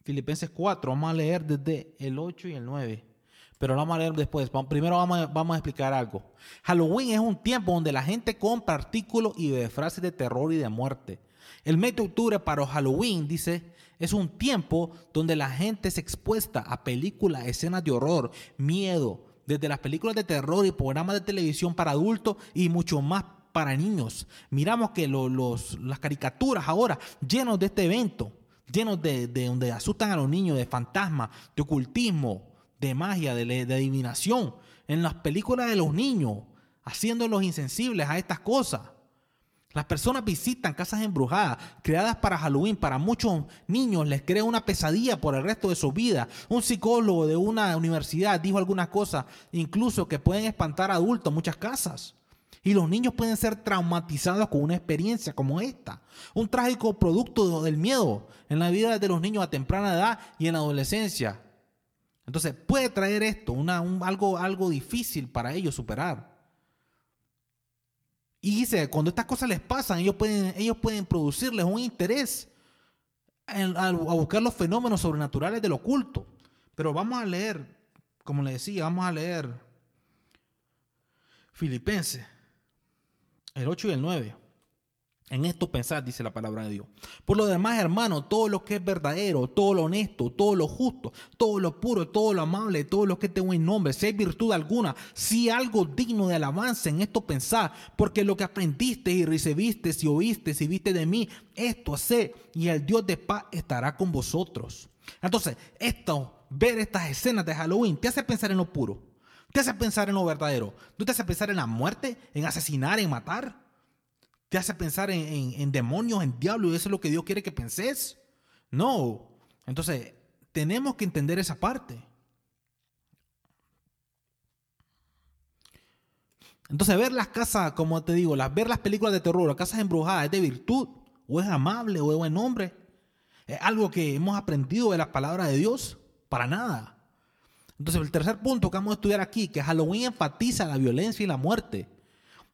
Filipenses 4, vamos a leer desde el 8 y el 9. Pero lo vamos a leer después. Primero vamos a, vamos a explicar algo. Halloween es un tiempo donde la gente compra artículos y frases de terror y de muerte. El mes de octubre para Halloween, dice, es un tiempo donde la gente se expuesta a películas, escenas de horror, miedo, desde las películas de terror y programas de televisión para adultos y mucho más para niños. Miramos que los, las caricaturas ahora llenos de este evento, llenos de, de donde asustan a los niños, de fantasmas, de ocultismo, de magia, de, adivinación, en las películas de los niños, haciéndolos insensibles a estas cosas. Las personas visitan casas embrujadas, creadas para Halloween. Para muchos niños les crea una pesadilla por el resto de su vida. Un psicólogo de una universidad dijo algunas cosas, incluso que pueden espantar a adultos en muchas casas. Y los niños pueden ser traumatizados con una experiencia como esta. Un trágico producto del miedo en la vida de los niños a temprana edad y en la adolescencia. Entonces puede traer esto, algo, algo difícil para ellos superar. Y dice, cuando estas cosas les pasan, ellos pueden, ellos pueden producirles un interés a, buscar los fenómenos sobrenaturales del oculto. Pero vamos a leer, como le decía, vamos a leer Filipenses, el 8 y el 9. En esto pensar, dice la palabra de Dios. Por lo demás, hermano, todo lo que es verdadero, todo lo honesto, todo lo justo, todo lo puro, todo lo amable, todo lo que tenga un nombre, si hay virtud alguna, si algo digno de alabanza, en esto pensar, porque lo que aprendiste y recibiste, si oíste, si viste de mí, esto hace, y el Dios de paz estará con vosotros. Entonces, esto, ver estas escenas de Halloween, te hace pensar en lo puro, te hace pensar en lo verdadero, tú te hace pensar en la muerte, en asesinar, en matar te hace pensar en, demonios, en diablos, y eso es lo que Dios quiere que penses. No. Entonces, tenemos que entender esa parte. Entonces, ver las casas, como te digo, las, ver las películas de terror, las casas embrujadas, ¿es de virtud? ¿O es amable? ¿O es buen hombre? ¿Es algo que hemos aprendido de la palabra de Dios? Para nada. Entonces, el tercer punto que vamos a estudiar aquí, que Halloween enfatiza la violencia y la muerte.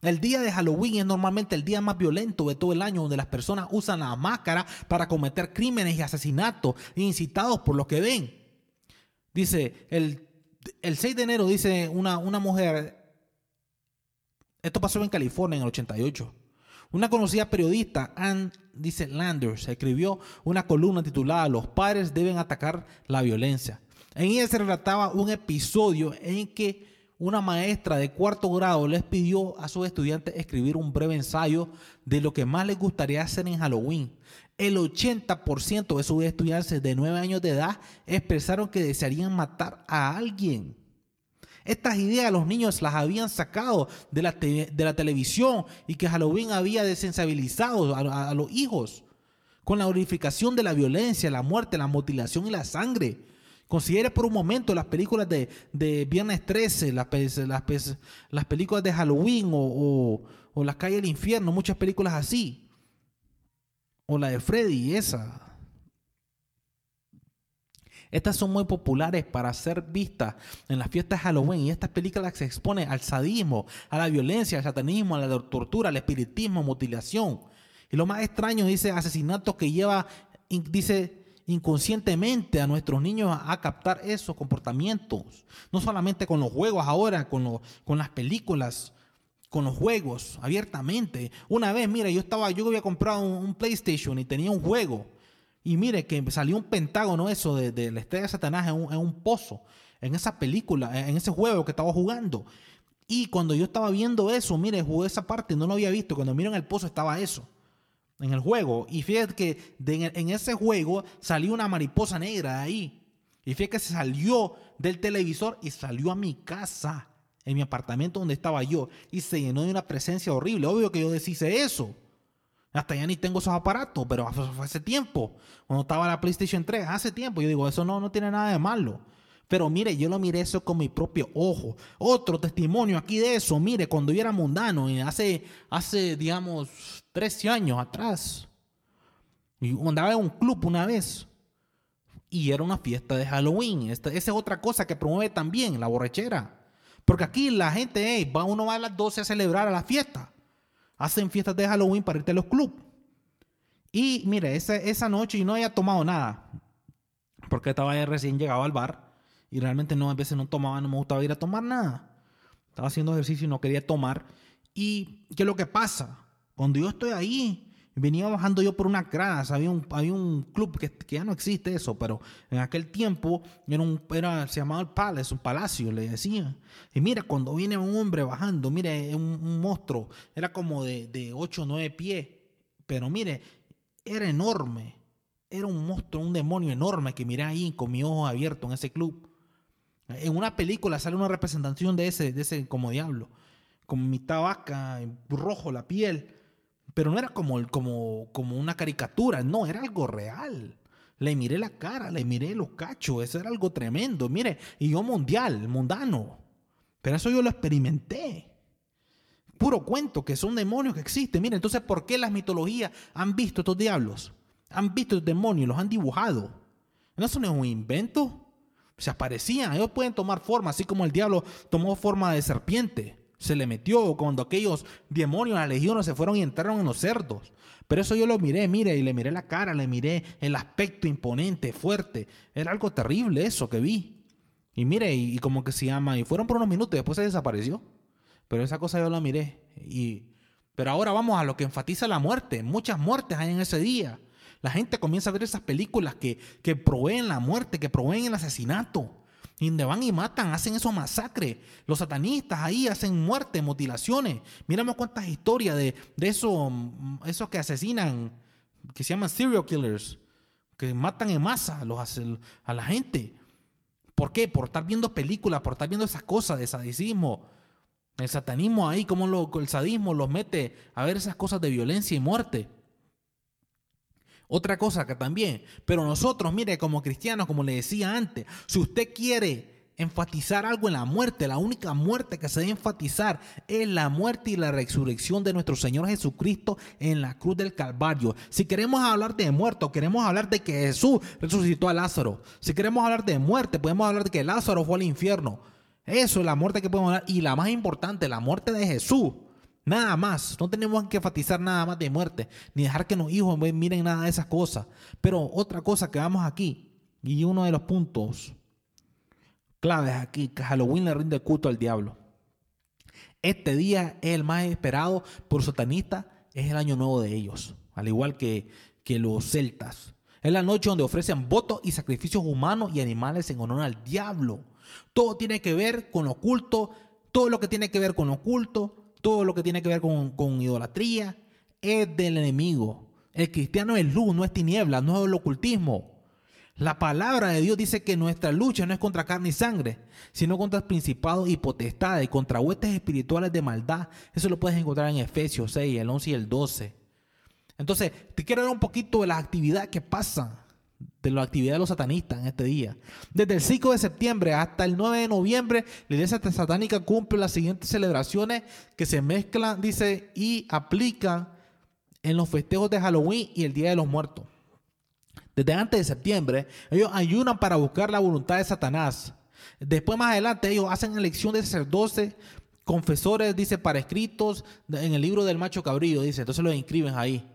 El día de Halloween es normalmente el día más violento de todo el año donde las personas usan la máscara para cometer crímenes y asesinatos incitados por lo que ven. Dice, el, 6 de enero dice una, una mujer, esto pasó en California en el 88. Una conocida periodista, Ann, dice Landers, escribió una columna titulada Los padres deben atacar la violencia. En ella se relataba un episodio en que una maestra de cuarto grado les pidió a sus estudiantes escribir un breve ensayo de lo que más les gustaría hacer en Halloween. El 80% de sus estudiantes de 9 años de edad expresaron que desearían matar a alguien. Estas ideas los niños las habían sacado de la, de la televisión y que Halloween había desensibilizado a, a los hijos con la glorificación de la violencia, la muerte, la mutilación y la sangre. Considere por un momento las películas de, de Viernes 13, las, las, las, películas de Halloween o, o, Las calles del infierno, muchas películas así. O la de Freddy, esa. Estas son muy populares para ser vistas en las fiestas de Halloween y estas películas se exponen al sadismo, a la violencia, al satanismo, a la tortura, al espiritismo, mutilación. Y lo más extraño dice asesinatos que lleva, dice inconscientemente a nuestros niños a, captar esos comportamientos. No solamente con los juegos ahora, con, con las películas, con los juegos, abiertamente. Una vez, mira, yo estaba, yo había comprado un, PlayStation y tenía un juego. Y mire que salió un pentágono eso de, la estrella de Satanás en un, un pozo, en esa película, en ese juego que estaba jugando. Y cuando yo estaba viendo eso, mire, jugué esa parte, no lo había visto. Cuando miro en el pozo estaba eso en el juego. Y fíjate que en ese juego salió una mariposa negra ahí. Y fíjate que se salió del televisor y salió a mi casa, en mi apartamento donde estaba yo. Y se llenó de una presencia horrible. Obvio que yo deshice eso. Hasta ya ni tengo esos aparatos, pero hace tiempo. Cuando estaba la PlayStation 3, hace tiempo. Yo digo, eso no, no tiene nada de malo. Pero mire, yo lo miré eso con mi propio ojo. Otro testimonio aquí de eso, mire, cuando yo era mundano, y hace, hace, digamos, 13 años atrás, y andaba en un club una vez, y era una fiesta de Halloween. esa es otra cosa que promueve también, la borrachera. Porque aquí la gente, va, uno va a las 12 a celebrar a la fiesta. Hacen fiestas de Halloween para irte a los clubes. Y mire, esa, esa noche yo no había tomado nada. Porque estaba recién llegado al bar. Y realmente no, a veces no tomaba, no me gustaba ir a tomar nada. Estaba haciendo ejercicio y no quería tomar. ¿Y qué es lo que pasa? Cuando yo estoy ahí, venía bajando yo por una grada, había un, había un club que, ya no existe eso, pero en aquel tiempo era un, era, se llamaba el Palace, un palacio, le decía. Y mira, cuando viene un hombre bajando, mire, un, un monstruo, era como de, de 8 o 9 pies, pero mire, era enorme, era un monstruo, un demonio enorme que miré ahí con mi ojo abierto en ese club. En una película sale una representación de ese, de ese como diablo, como mitad vaca, rojo la piel, pero no era como, como, como una caricatura, no, era algo real. Le miré la cara, le miré los cachos, eso era algo tremendo. Mire, y yo mundial, mundano, pero eso yo lo experimenté. Puro cuento, que son demonios que existen. Mire, entonces, ¿por qué las mitologías han visto estos diablos? Han visto estos demonios, los han dibujado. ¿No es un invento? Se aparecían. Ellos pueden tomar forma, así como el diablo tomó forma de serpiente. Se le metió cuando aquellos demonios, las legiones, se fueron y entraron en los cerdos. Pero eso yo lo miré, mire, y le miré la cara, le miré el aspecto imponente, fuerte. Era algo terrible eso que vi. Y mire, y, como que se llama, y fueron por unos minutos después se desapareció. Pero esa cosa yo la miré. Y, pero ahora vamos a lo que enfatiza la muerte. Muchas muertes hay en ese día. La gente comienza a ver esas películas que, que proveen la muerte, que proveen el asesinato. Y van y matan, hacen esos masacres. Los satanistas ahí hacen muerte, mutilaciones. Miramos cuántas historias de, de esos, esos que asesinan, que se llaman serial killers, que matan en masa los, a la gente. ¿Por qué? Por estar viendo películas, por estar viendo esas cosas de sadicismo. El satanismo ahí, como el sadismo los mete a ver esas cosas de violencia y muerte. Otra cosa que también, pero nosotros, mire, como cristianos, como le decía antes, si usted quiere enfatizar algo en la muerte, la única muerte que se debe enfatizar es la muerte y la resurrección de nuestro Señor Jesucristo en la cruz del Calvario. Si queremos hablar de muerto, queremos hablar de que Jesús resucitó a Lázaro. Si queremos hablar de muerte, podemos hablar de que Lázaro fue al infierno. Eso es la muerte que podemos hablar. Y la más importante, la muerte de Jesús. Nada más, no tenemos que enfatizar nada más de muerte, ni dejar que los hijos miren nada de esas cosas. Pero otra cosa que vamos aquí, y uno de los puntos claves aquí, que Halloween le rinde culto al diablo. Este día es el más esperado por satanistas, es el año nuevo de ellos, al igual que, que los celtas. Es la noche donde ofrecen votos y sacrificios humanos y animales en honor al diablo. Todo tiene que ver con lo oculto, todo lo que tiene que ver con lo oculto, todo lo que tiene que ver con, idolatría es del enemigo. El cristiano es luz, no es tiniebla, no es el ocultismo. La palabra de Dios dice que nuestra lucha no es contra carne y sangre, sino contra principados y potestades, contra huestes espirituales de maldad. Eso lo puedes encontrar en Efesios 6, el 11 y el 12. Entonces, te quiero dar un poquito de las actividades que pasan de la actividad de los satanistas en este día. Desde el 5 de septiembre hasta el 9 de noviembre, la iglesia satánica cumple las siguientes celebraciones que se mezclan, dice, y aplican en los festejos de Halloween y el Día de los Muertos. Desde antes de septiembre, ellos ayunan para buscar la voluntad de Satanás. Después, más adelante, ellos hacen elección de sacerdotes, confesores, dice, para escritos en el libro del macho cabrillo, dice. Entonces los inscriben ahí.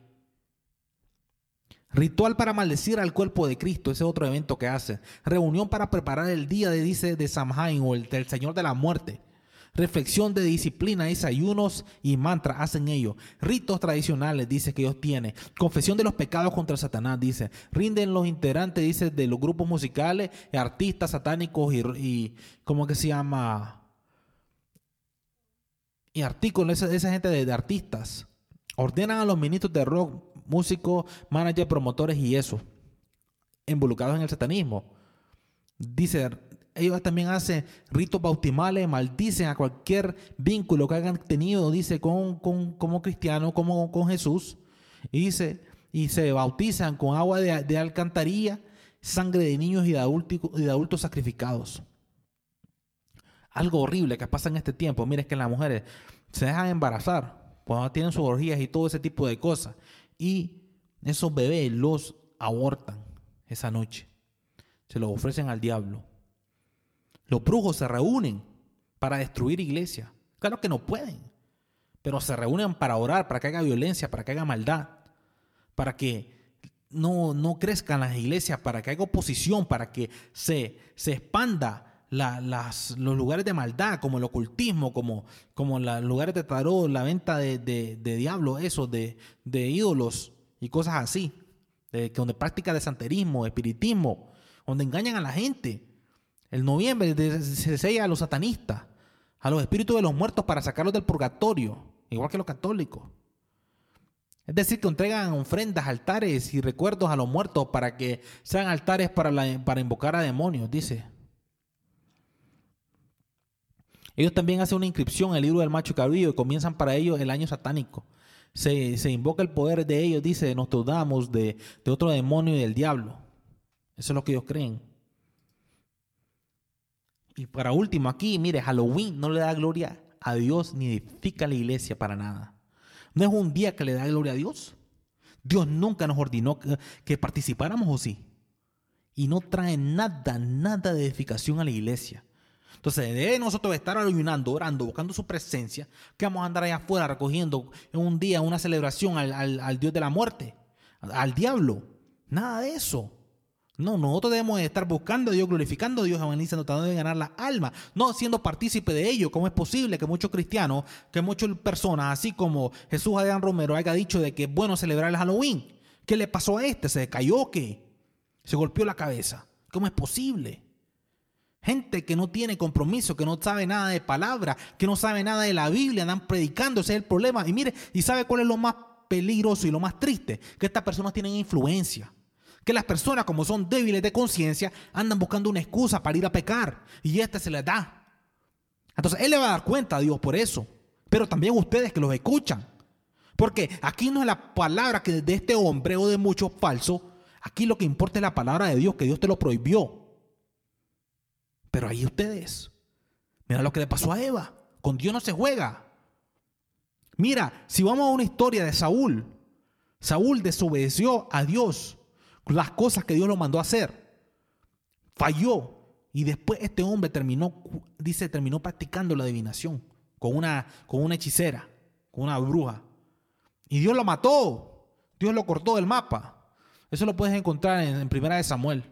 Ritual para maldecir al cuerpo de Cristo, ese otro evento que hace. Reunión para preparar el día de, dice, de Samhain o el del Señor de la Muerte. Reflexión de disciplina, desayunos y mantras hacen ellos. Ritos tradicionales, dice que ellos tienen. Confesión de los pecados contra Satanás, dice. Rinden los integrantes, dice, de los grupos musicales, artistas satánicos y, ¿cómo que se llama? Y artículos, esa, esa gente de, de artistas. Ordenan a los ministros de rock, músicos, managers, promotores y eso, involucrados en el satanismo. Dice, ellos también hacen ritos bautismales, maldicen a cualquier vínculo que hayan tenido, dice, con, como cristiano, como con Jesús. Y dice, y se bautizan con agua de, alcantarilla, sangre de niños y de, adultos, de adultos sacrificados. Algo horrible que pasa en este tiempo, mire, es que las mujeres se dejan embarazar cuando tienen sus orgías y todo ese tipo de cosas. Y esos bebés los abortan esa noche. Se los ofrecen al diablo. Los brujos se reúnen para destruir iglesias. Claro que no pueden, pero se reúnen para orar, para que haya violencia, para que haya maldad, para que no, no crezcan las iglesias, para que haya oposición, para que se, se expanda las, los lugares de maldad, como el ocultismo, como, como los lugares de tarot, la venta de, de, diablos, eso, de, de, ídolos y cosas así, de, donde práctica de santerismo, espiritismo, donde engañan a la gente. El noviembre se sella a los satanistas, a los espíritus de los muertos para sacarlos del purgatorio, igual que los católicos. Es decir, que entregan ofrendas, altares y recuerdos a los muertos para que sean altares para, para invocar a demonios, dice. Ellos también hacen una inscripción en el libro del macho cabrío y comienzan para ellos el año satánico. Se, invoca el poder de ellos, dice, nos damos de, de otro demonio y del diablo. Eso es lo que ellos creen. Y para último, aquí, mire, Halloween no le da gloria a Dios ni edifica la iglesia para nada. No es un día que le da gloria a Dios. Dios nunca nos ordenó que, que participáramos o sí. Y no trae nada, nada de edificación a la iglesia. Entonces, de nosotros estar ayunando, orando, buscando su presencia, que vamos a andar allá afuera recogiendo en un día una celebración al, Dios de la muerte, al diablo. Nada de eso. No, nosotros debemos estar buscando a Dios, glorificando a Dios, evangelizando, tratando de ganar la alma, no siendo partícipe de ello. ¿Cómo es posible que muchos cristianos, que muchas personas, así como Jesús Adrián Romero, haya dicho de que es bueno celebrar el Halloween? ¿Qué le pasó a este? ¿Se cayó qué? ¿Se golpeó la cabeza? ¿Cómo es posible? Gente que no tiene compromiso, que no sabe nada de palabra, que no sabe nada de la Biblia, andan predicando, ese es el problema. Y mire, ¿y sabe cuál es lo más peligroso y lo más triste? Que estas personas tienen influencia. Que las personas, como son débiles de conciencia, andan buscando una excusa para ir a pecar. Y este se les da. Entonces, Él le va a dar cuenta a Dios por eso. Pero también ustedes que los escuchan. Porque aquí no es la palabra que de este hombre o de muchos falsos. Aquí lo que importa es la palabra de Dios, que Dios te lo prohibió. Pero ahí ustedes, mira lo que le pasó a Eva. Con Dios no se juega. Mira, si vamos a una historia de Saúl, Saúl desobedeció a Dios las cosas que Dios lo mandó a hacer. Falló. Y después este hombre terminó, dice, terminó practicando la adivinación con una, con una hechicera, con una bruja. Y Dios lo mató. Dios lo cortó del mapa. Eso lo puedes encontrar en, en Primera de Samuel.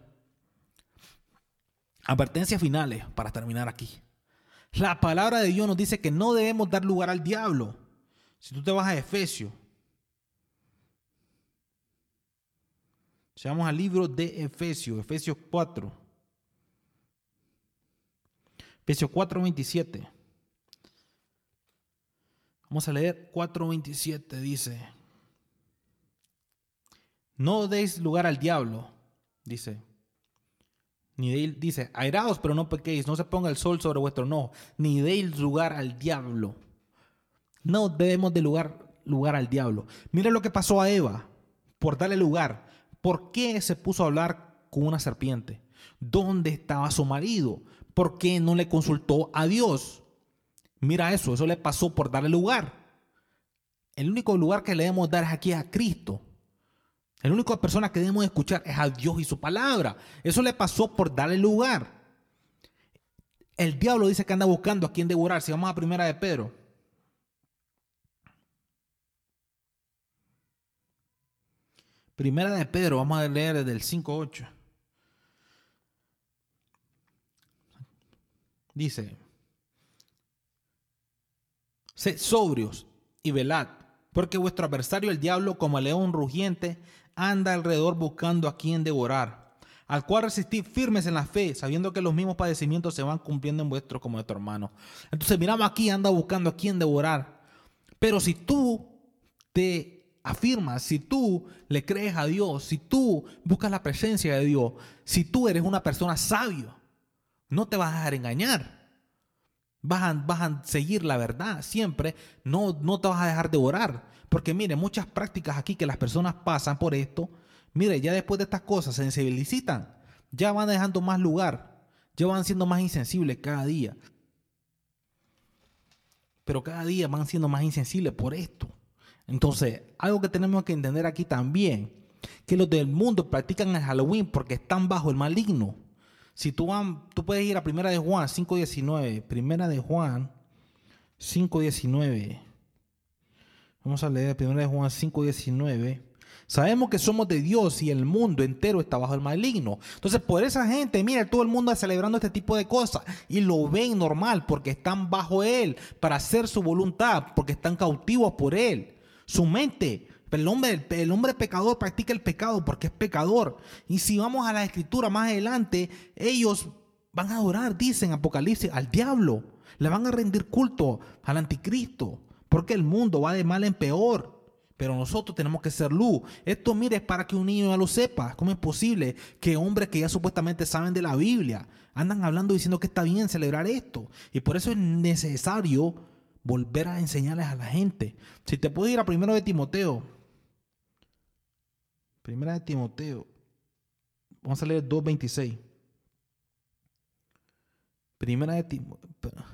Advertencias finales para terminar aquí. La palabra de Dios nos dice que no debemos dar lugar al diablo. Si tú te vas a Efesios, vamos al libro de Efesios, Efesios 4. Efesios 4, 27. Vamos a leer 4.27, dice. No deis lugar al diablo, dice. Ni dice, airaos, pero no pequéis, no se ponga el sol sobre vuestro no, ni deis lugar al diablo. No debemos de lugar, lugar al diablo. Mira lo que pasó a Eva por darle lugar. ¿Por qué se puso a hablar con una serpiente? ¿Dónde estaba su marido? ¿Por qué no le consultó a Dios? Mira eso, eso le pasó por darle lugar. El único lugar que le debemos dar es aquí a Cristo. La única persona que debemos escuchar es a Dios y su palabra. Eso le pasó por darle lugar. El diablo dice que anda buscando a quien devorar. Si vamos a primera de Pedro. Primera de Pedro, vamos a leer desde el 5.8. Dice, sobrios y velad, porque vuestro adversario el diablo, como el león rugiente, anda alrededor buscando a quien devorar, al cual resistid firmes en la fe, sabiendo que los mismos padecimientos se van cumpliendo en vuestro como tu hermano. Entonces miramos aquí, anda buscando a quien devorar. Pero si tú te afirmas, si tú le crees a Dios, si tú buscas la presencia de Dios, si tú eres una persona sabia, no te vas a dejar engañar. Vas a, seguir la verdad siempre. No, no te vas a dejar devorar. Porque mire, muchas prácticas aquí que las personas pasan por esto, mire, ya después de estas cosas se sensibilizan. Ya van dejando más lugar. Ya van siendo más insensibles cada día. Pero cada día van siendo más insensibles por esto. Entonces, algo que tenemos que entender aquí también, que los del mundo practican el Halloween porque están bajo el maligno. Si tú, tú puedes ir a Primera de Juan 5.19, Primera de Juan 5.19. Vamos a leer Primera de Juan 5.19. Sabemos que somos de Dios y el mundo entero está bajo el maligno. Entonces, por esa gente, mira, todo el mundo está celebrando este tipo de cosas y lo ven normal porque están bajo Él para hacer su voluntad, porque están cautivos por Él. Su mente el hombre, el hombre pecador practica el pecado porque es pecador. Y si vamos a la escritura más adelante, ellos van a adorar, dicen Apocalipsis, al diablo. Le van a rendir culto al anticristo. Porque el mundo va de mal en peor. Pero nosotros tenemos que ser luz. Esto, mire, es para que un niño ya lo sepa. ¿Cómo es posible que hombres que ya supuestamente saben de la Biblia andan hablando diciendo que está bien celebrar esto? Y por eso es necesario volver a enseñarles a la gente. Si te puedo ir a primero de Timoteo, Primera de Timoteo. Vamos a leer 2.26. Primera de,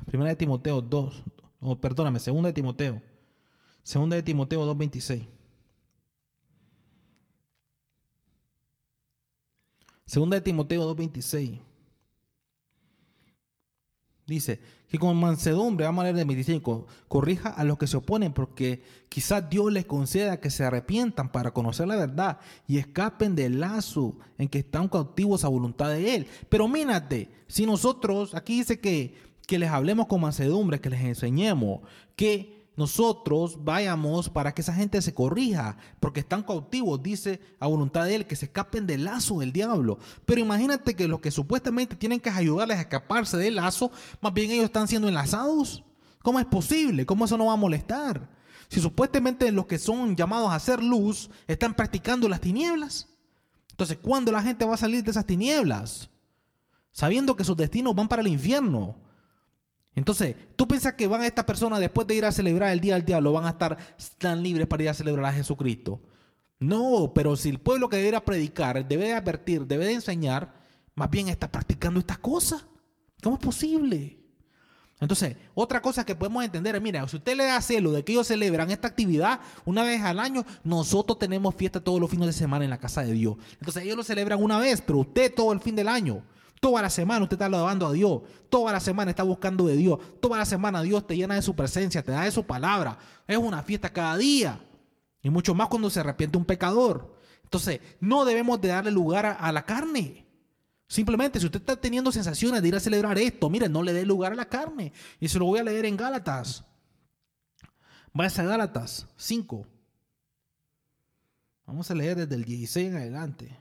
Primera de Timoteo 2. Oh, perdóname, segunda de Timoteo. Segunda de Timoteo 2.26. Segunda de Timoteo 2.26. Dice que con mansedumbre, vamos a leer de 25, corrija a los que se oponen porque quizás Dios les conceda que se arrepientan para conocer la verdad y escapen del lazo en que están cautivos a voluntad de Él. Pero mírate, si nosotros, aquí dice que, que les hablemos con mansedumbre, que les enseñemos, que nosotros vayamos para que esa gente se corrija, porque están cautivos, dice a voluntad de él, que se escapen del lazo del diablo. Pero imagínate que los que supuestamente tienen que ayudarles a escaparse del lazo, más bien ellos están siendo enlazados. ¿Cómo es posible? ¿Cómo eso no va a molestar? Si supuestamente los que son llamados a hacer luz están practicando las tinieblas. Entonces, ¿cuándo la gente va a salir de esas tinieblas? Sabiendo que sus destinos van para el infierno. Entonces, ¿tú piensas que van a estas personas después de ir a celebrar el Día del Diablo, van a estar tan libres para ir a celebrar a Jesucristo? No, pero si el pueblo que debe predicar, debe advertir, debe enseñar, más bien está practicando estas cosas. ¿Cómo es posible? Entonces, otra cosa que podemos entender es, mira, si usted le da celo de que ellos celebran esta actividad una vez al año, nosotros tenemos fiesta todos los fines de semana en la casa de Dios. Entonces ellos lo celebran una vez, pero usted todo el fin del año. Toda la semana usted está alabando a Dios. Toda la semana está buscando de Dios. Toda la semana Dios te llena de su presencia, te da de su palabra. Es una fiesta cada día. Y mucho más cuando se arrepiente un pecador. Entonces, no debemos de darle lugar a, la carne. Simplemente, si usted está teniendo sensaciones de ir a celebrar esto, mire, no le dé lugar a la carne. Y se lo voy a leer en Gálatas. Vaya a Gálatas 5. Vamos a leer desde el 16 en adelante.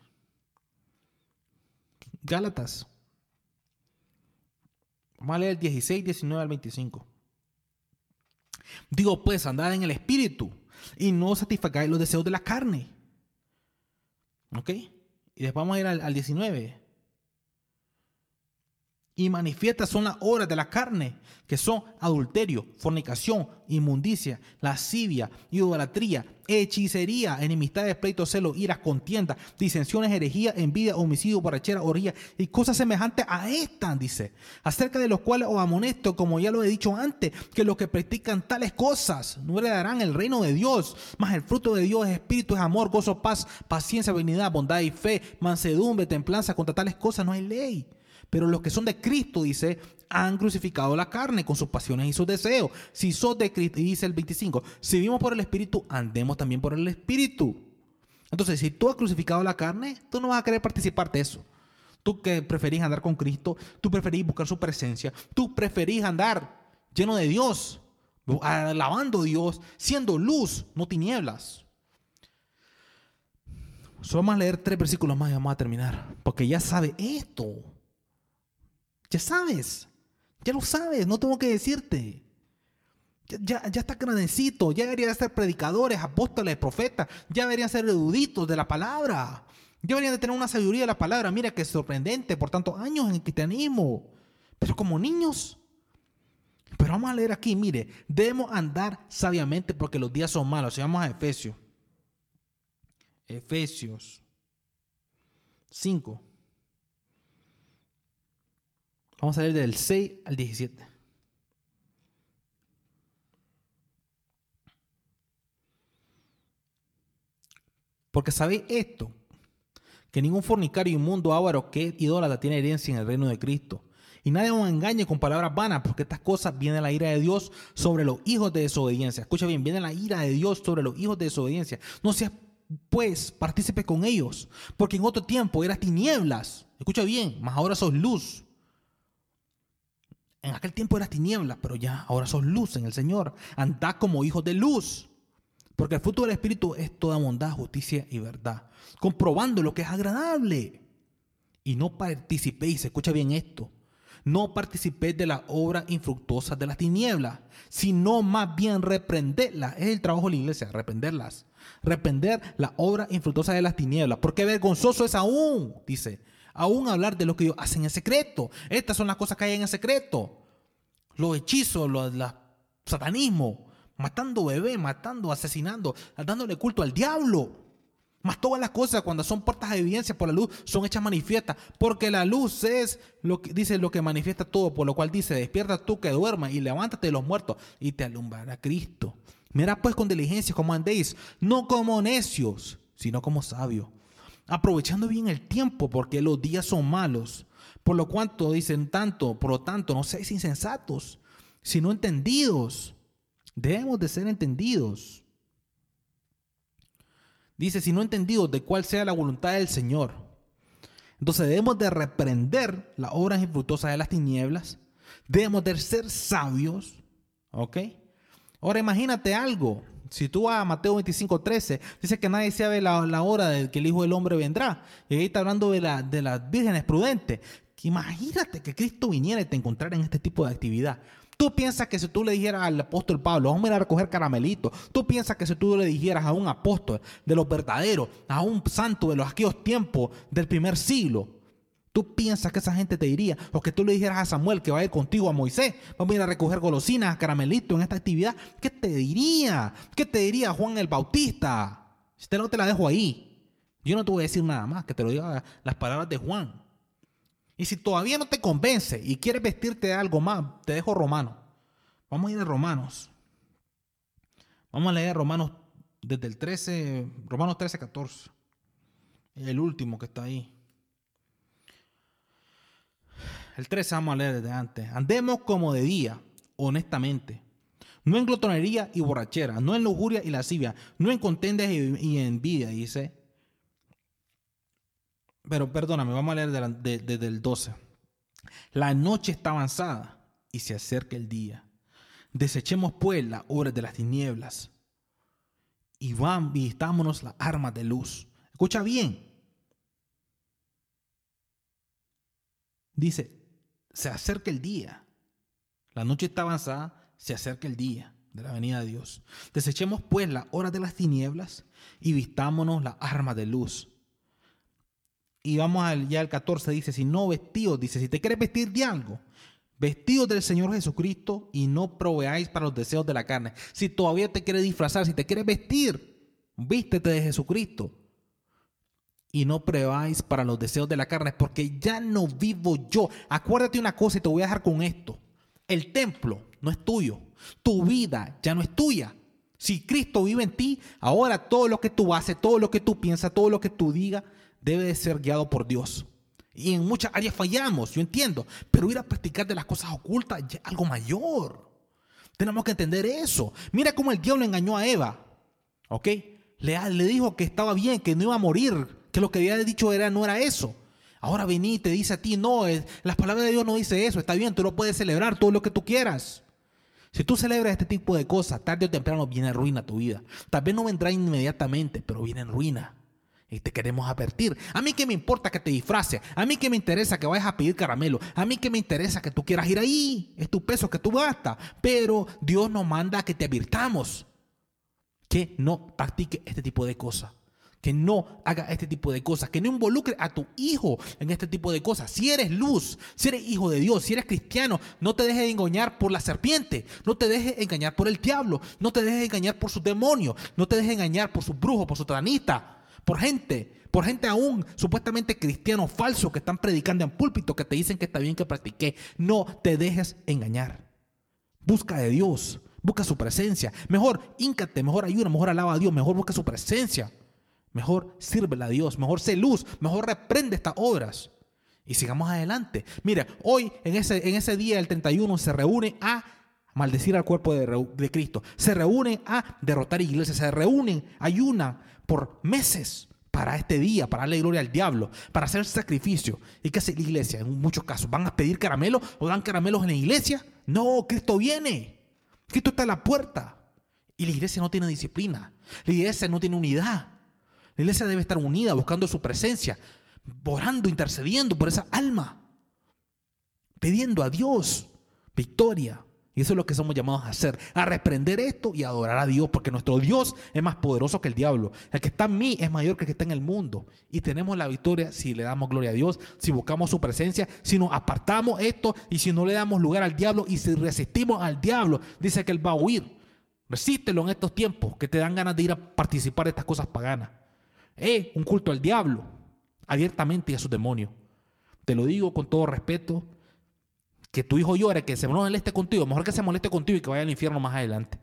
Gálatas Vamos a leer el 16, 19 al 25. Digo, pues, andad en el espíritu y no satisfagáis los deseos de la carne. ¿Ok? Y después vamos a ir al, al 19 y manifiestas son las obras de la carne, que son adulterio, fornicación, inmundicia, lascivia, idolatría, hechicería, enemistades, pleitos, celos, iras, contiendas, disensiones, herejía, envidia, homicidio, borrachera, orgía y cosas semejantes a estas, dice, acerca de los cuales os amonesto, como ya lo he dicho antes, que los que practican tales cosas no heredarán el reino de Dios, mas el fruto de Dios es espíritu, es amor, gozo, paz, paciencia, benignidad, bondad y fe, mansedumbre, templanza, contra tales cosas no hay ley. Pero los que son de Cristo, dice, han crucificado la carne con sus pasiones y sus deseos. Si sos de Cristo, dice el 25, si vivimos por el Espíritu, andemos también por el Espíritu. Entonces, si tú has crucificado la carne, tú no vas a querer participar de eso. Tú que preferís andar con Cristo, tú preferís buscar su presencia, tú preferís andar lleno de Dios, alabando a Dios, siendo luz, no tinieblas. Solo vamos a leer tres versículos más y vamos a terminar. Porque ya sabes esto. Ya sabes. Ya lo sabes. No tengo que decirte. Ya, está grandecito. Ya deberían ser predicadores, apóstoles, profetas. Ya deberían ser eruditos de la palabra. Ya deberían de tener una sabiduría de la palabra. Mira que sorprendente. Por tantos años en el cristianismo. Pero como niños. Pero vamos a leer aquí. Mire. Debemos andar sabiamente porque los días son malos. Si vamos a Efesios. Efesios 5. Vamos a leer del 6 al 17. Porque sabéis esto, que ningún fornicario inmundo, avaro, que idólatra tiene herencia en el reino de Cristo. Y nadie os engañe con palabras vanas, porque estas cosas viene la ira de Dios sobre los hijos de desobediencia. Escucha bien, viene la ira de Dios sobre los hijos de desobediencia. No seas pues partícipe con ellos, porque en otro tiempo eras tinieblas, escucha bien, más ahora sos luz. En aquel tiempo eras tinieblas, pero ya ahora sos luz en el Señor. Andad como hijos de luz, porque el fruto del Espíritu es toda bondad, justicia y verdad, comprobando lo que es agradable. Y no participéis, escucha bien esto, no participéis de las obras infructuosas de las tinieblas, sino más bien reprenderlas. Es el trabajo de la iglesia, reprenderlas Reprender la obra infructuosa de las tinieblas. Porque vergonzoso es aún, dice, aún hablar de lo que ellos hacen en secreto. Estas son las cosas que hay en secreto. Los hechizos, los, satanismo, matando bebés, matando, asesinando, dándole culto al diablo. Más todas las cosas cuando son puertas de evidencia por la luz son hechas manifiestas, porque la luz es lo que dice lo que manifiesta todo, por lo cual dice, despierta tú que duermas y levántate de los muertos y te alumbrará Cristo. Mira pues con diligencia como andéis, no como necios, sino como sabios, aprovechando bien el tiempo, porque los días son malos. Por lo cuanto dicen tanto, por lo tanto, no seáis insensatos, sino entendidos. Debemos de ser entendidos. Dice, si no entendidos de cuál sea la voluntad del Señor. Entonces debemos de reprender las obras infructuosas de las tinieblas. Debemos de ser sabios. ¿Ok? Ahora imagínate algo. Si tú vas a Mateo 25, 13, dice que nadie sabe la, la hora de que el Hijo del Hombre vendrá. Y ahí está hablando de, la, de las vírgenes prudentes. imagínate que Cristo viniera y te encontrara en este tipo de actividad. Tú piensas que si tú le dijeras al apóstol Pablo, vamos a ir a recoger caramelitos. Tú piensas que si tú le dijeras a un apóstol de los verdaderos, a un santo de los aquellos tiempos del primer siglo, ¿Tú piensas que esa gente te diría, o que tú le dijeras a Samuel que va a ir contigo a Moisés, vamos a ir a recoger golosinas, caramelitos en esta actividad? ¿Qué te diría? ¿Qué te diría Juan el Bautista? Si te lo te la dejo ahí. Yo no te voy a decir nada más, que te lo diga las palabras de Juan. Y si todavía no te convence y quieres vestirte de algo más, te dejo Romanos. Vamos a ir a Romanos. Vamos a leer Romanos desde el 13, Romanos 13, 14. El último que está ahí. El 13 vamos a leer desde antes. Andemos como de día, honestamente. No en glotonería y borrachera, no en lujuria y lascivia, no en contendas y, envidia, dice. Pero perdóname, vamos a leer desde el 12. La noche está avanzada y se acerca el día. Desechemos pues las obras de las tinieblas y van, vistámonos las armas de luz. Escucha bien. Dice, se acerca el día. La noche está avanzada, se acerca el día de la venida de Dios. Desechemos pues la hora de las tinieblas y vistámonos las armas de luz. Y vamos al, ya al 14, dice, si no vestidos, dice, si te quieres vestir de algo, vestidos del Señor Jesucristo y no proveáis para los deseos de la carne. Si todavía te quieres disfrazar, si te quieres vestir, vístete de Jesucristo y no preváis para los deseos de la carne, porque ya no vivo yo. Acuérdate una cosa y te voy a dejar con esto. El templo no es tuyo. Tu vida ya no es tuya. Si Cristo vive en ti, ahora todo lo que tú haces, todo lo que tú piensas, todo lo que tú digas, debe de ser guiado por Dios. Y en muchas áreas fallamos, yo entiendo, pero ir a practicar de las cosas ocultas es algo mayor. Tenemos que entender eso. Mira cómo el diablo engañó a Eva. ¿Ok? Le, le dijo que estaba bien, que no iba a morir, que lo que había dicho era, no era eso. Ahora vení y te dice a ti, no, las palabras de Dios no dice eso, está bien, tú lo puedes celebrar todo lo que tú quieras. Si tú celebras este tipo de cosas, tarde o temprano viene ruina tu vida. Tal vez no vendrá inmediatamente, pero viene en ruina. Y te queremos advertir. A mí que me importa que te disfraces. A mí que me interesa que vayas a pedir caramelo. A mí que me interesa que tú quieras ir ahí. Es tu peso que tú gastas. Pero Dios nos manda a que te advirtamos. Que no practique este tipo de cosas que no haga este tipo de cosas, que no involucre a tu hijo en este tipo de cosas. Si eres luz, si eres hijo de Dios, si eres cristiano, no te dejes engañar por la serpiente, no te dejes engañar por el diablo, no te dejes engañar por sus demonios, no te dejes engañar por sus brujos, por su tranista, por gente, por gente aún supuestamente cristianos falsos que están predicando en púlpito, que te dicen que está bien que practique. No te dejes engañar. Busca de Dios, busca su presencia. Mejor íncate, mejor ayuda, mejor alaba a Dios, mejor busca su presencia. Mejor sírvela a Dios, mejor sé luz, mejor reprende estas obras. Y sigamos adelante. Mira, hoy en ese, en ese día, el 31, se reúne a maldecir al cuerpo de, de Cristo. Se reúnen a derrotar iglesias. Se reúnen, ayunan por meses para este día, para darle gloria al diablo, para hacer sacrificio. ¿Y qué hace la iglesia? En muchos casos, ¿van a pedir caramelos o dan caramelos en la iglesia? No, Cristo viene. Cristo está a la puerta. Y la iglesia no tiene disciplina. La iglesia no tiene unidad. La iglesia debe estar unida, buscando su presencia, orando, intercediendo por esa alma, pidiendo a Dios victoria. Y eso es lo que somos llamados a hacer, a reprender esto y adorar a Dios, porque nuestro Dios es más poderoso que el diablo. El que está en mí es mayor que el que está en el mundo. Y tenemos la victoria si le damos gloria a Dios, si buscamos su presencia, si nos apartamos esto y si no le damos lugar al diablo y si resistimos al diablo, dice que él va a huir. Resístelo en estos tiempos que te dan ganas de ir a participar de estas cosas paganas es un culto al diablo, abiertamente y a sus demonios. Te lo digo con todo respeto, que tu hijo llore, que se moleste contigo, mejor que se moleste contigo y que vaya al infierno más adelante.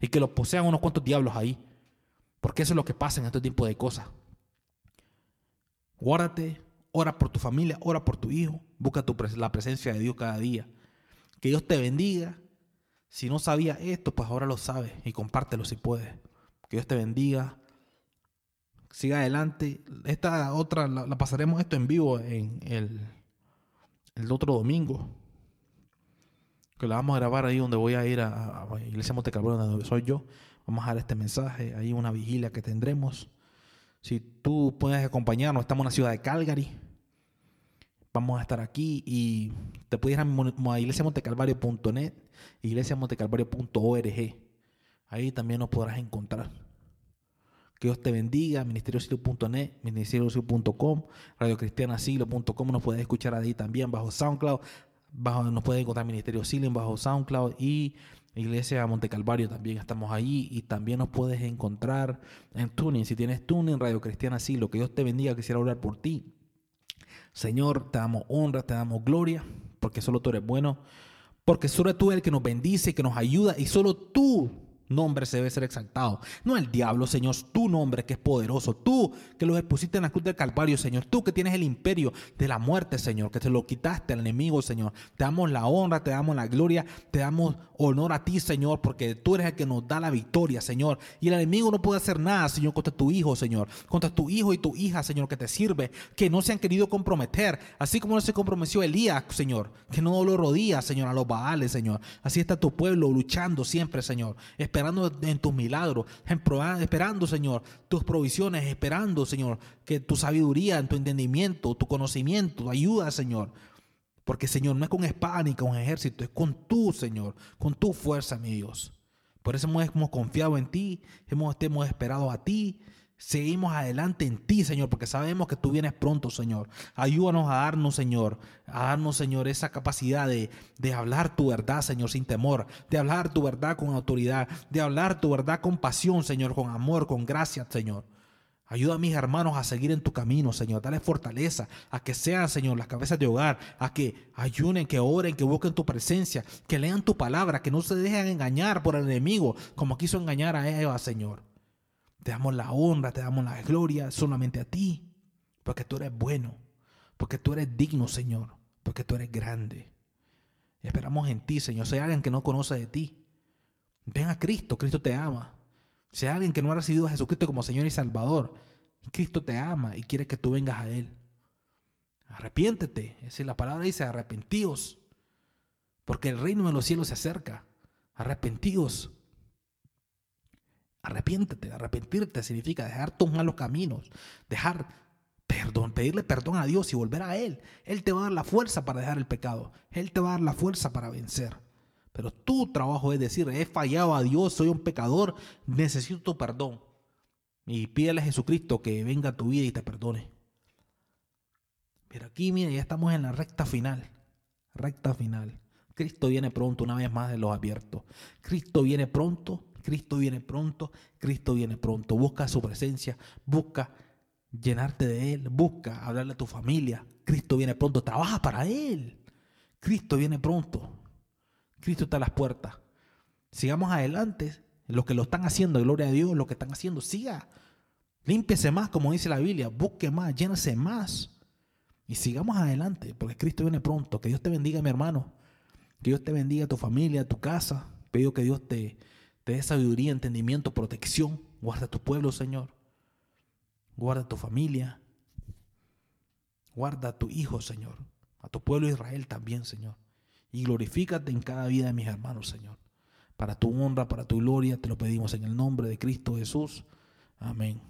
Y que lo posean unos cuantos diablos ahí. Porque eso es lo que pasa en este tipo de cosas. Guárdate, ora por tu familia, ora por tu hijo, busca la presencia de Dios cada día. Que Dios te bendiga. Si no sabías esto, pues ahora lo sabes y compártelo si puedes. Que Dios te bendiga siga adelante. Esta otra la, pasaremos esto en vivo en el, otro domingo. Que la vamos a grabar ahí donde voy a ir a, a Iglesia Montecalvo, donde soy yo. Vamos a dar este mensaje, ahí una vigilia que tendremos. Si tú puedes acompañarnos, estamos en la ciudad de Calgary. Vamos a estar aquí y te puedes ir a iglesiamontecalvario.net, iglesiamontecalvario.org. Ahí también nos podrás encontrar. Que Dios te bendiga. Ministeriosiglo.net, ministeriosiglo.com, radiocristianasiglo.com. Nos puedes escuchar ahí también bajo SoundCloud. Bajo, nos puedes encontrar Ministerio Siglo bajo SoundCloud y Iglesia Monte Calvario también estamos ahí y también nos puedes encontrar en Tuning. Si tienes Tuning, Radio Cristiana Siglo, que Dios te bendiga. Quisiera orar por ti. Señor, te damos honra, te damos gloria, porque solo tú eres bueno, porque solo tú eres el que nos bendice, que nos ayuda y solo tú nombre se debe ser exaltado. No el diablo, Señor, tu nombre que es poderoso. Tú que lo expusiste en la cruz del Calvario, Señor. Tú que tienes el imperio de la muerte, Señor, que te lo quitaste al enemigo, Señor. Te damos la honra, te damos la gloria, te damos honor a ti, Señor, porque tú eres el que nos da la victoria, Señor. Y el enemigo no puede hacer nada, Señor, contra tu hijo, Señor. Contra tu hijo y tu hija, Señor, que te sirve, que no se han querido comprometer. Así como no se comprometió Elías, Señor, que no lo rodía, Señor, a los baales, Señor. Así está tu pueblo luchando siempre, Señor esperando en tus milagros, esperando, Señor, tus provisiones, esperando, Señor, que tu sabiduría, tu entendimiento, tu conocimiento, ayuda, Señor. Porque, Señor, no es con espada ni con ejército, es con tu, Señor, con tu fuerza, mi Dios. Por eso hemos, confiado en ti, hemos esperado a ti, Seguimos adelante en ti, Señor, porque sabemos que tú vienes pronto, Señor. Ayúdanos a darnos, Señor, a darnos, Señor, esa capacidad de, de, hablar tu verdad, Señor, sin temor, de hablar tu verdad con autoridad, de hablar tu verdad con pasión, Señor, con amor, con gracia, Señor. Ayuda a mis hermanos a seguir en tu camino, Señor. Dale fortaleza a que sean, Señor, las cabezas de hogar, a que ayunen, que oren, que busquen tu presencia, que lean tu palabra, que no se dejen engañar por el enemigo como quiso engañar a Eva, Señor. Te damos la honra, te damos la gloria solamente a ti, porque tú eres bueno, porque tú eres digno, Señor, porque tú eres grande. esperamos en ti, Señor. Si hay alguien que no conoce de ti, ven a Cristo, Cristo te ama. Si hay alguien que no ha recibido a Jesucristo como Señor y Salvador, Cristo te ama y quiere que tú vengas a Él. Arrepiéntete. Es decir, la palabra dice arrepentíos. Porque el reino de los cielos se acerca. Arrepentíos. Arrepiéntete. Arrepentirte significa dejar tus malos caminos. Dejar perdón, pedirle perdón a Dios y volver a Él. Él te va a dar la fuerza para dejar el pecado. Él te va a dar la fuerza para vencer. Pero tu trabajo es decir, he fallado a Dios, soy un pecador, necesito tu perdón. Y pídele a Jesucristo que venga a tu vida y te perdone. Pero aquí, mira, ya estamos en la recta final. Recta final. Cristo viene pronto, una vez más de los abiertos. Cristo viene pronto, Cristo viene pronto, Cristo viene pronto. Busca su presencia, busca llenarte de Él, busca hablarle a tu familia. Cristo viene pronto, trabaja para Él. Cristo viene pronto. Cristo está a las puertas. Sigamos adelante. Los que lo están haciendo, gloria a Dios, lo que están haciendo, siga. Límpiese más, como dice la Biblia. Busque más, llénese más. Y sigamos adelante, porque Cristo viene pronto. Que Dios te bendiga, mi hermano. Que Dios te bendiga a tu familia, a tu casa. Pido que Dios te, te dé sabiduría, entendimiento, protección. Guarda tu pueblo, Señor. Guarda tu familia. Guarda a tu hijo, Señor. A tu pueblo Israel también, Señor. Y glorifícate en cada vida de mis hermanos, Señor. Para tu honra, para tu gloria, te lo pedimos en el nombre de Cristo Jesús. Amén.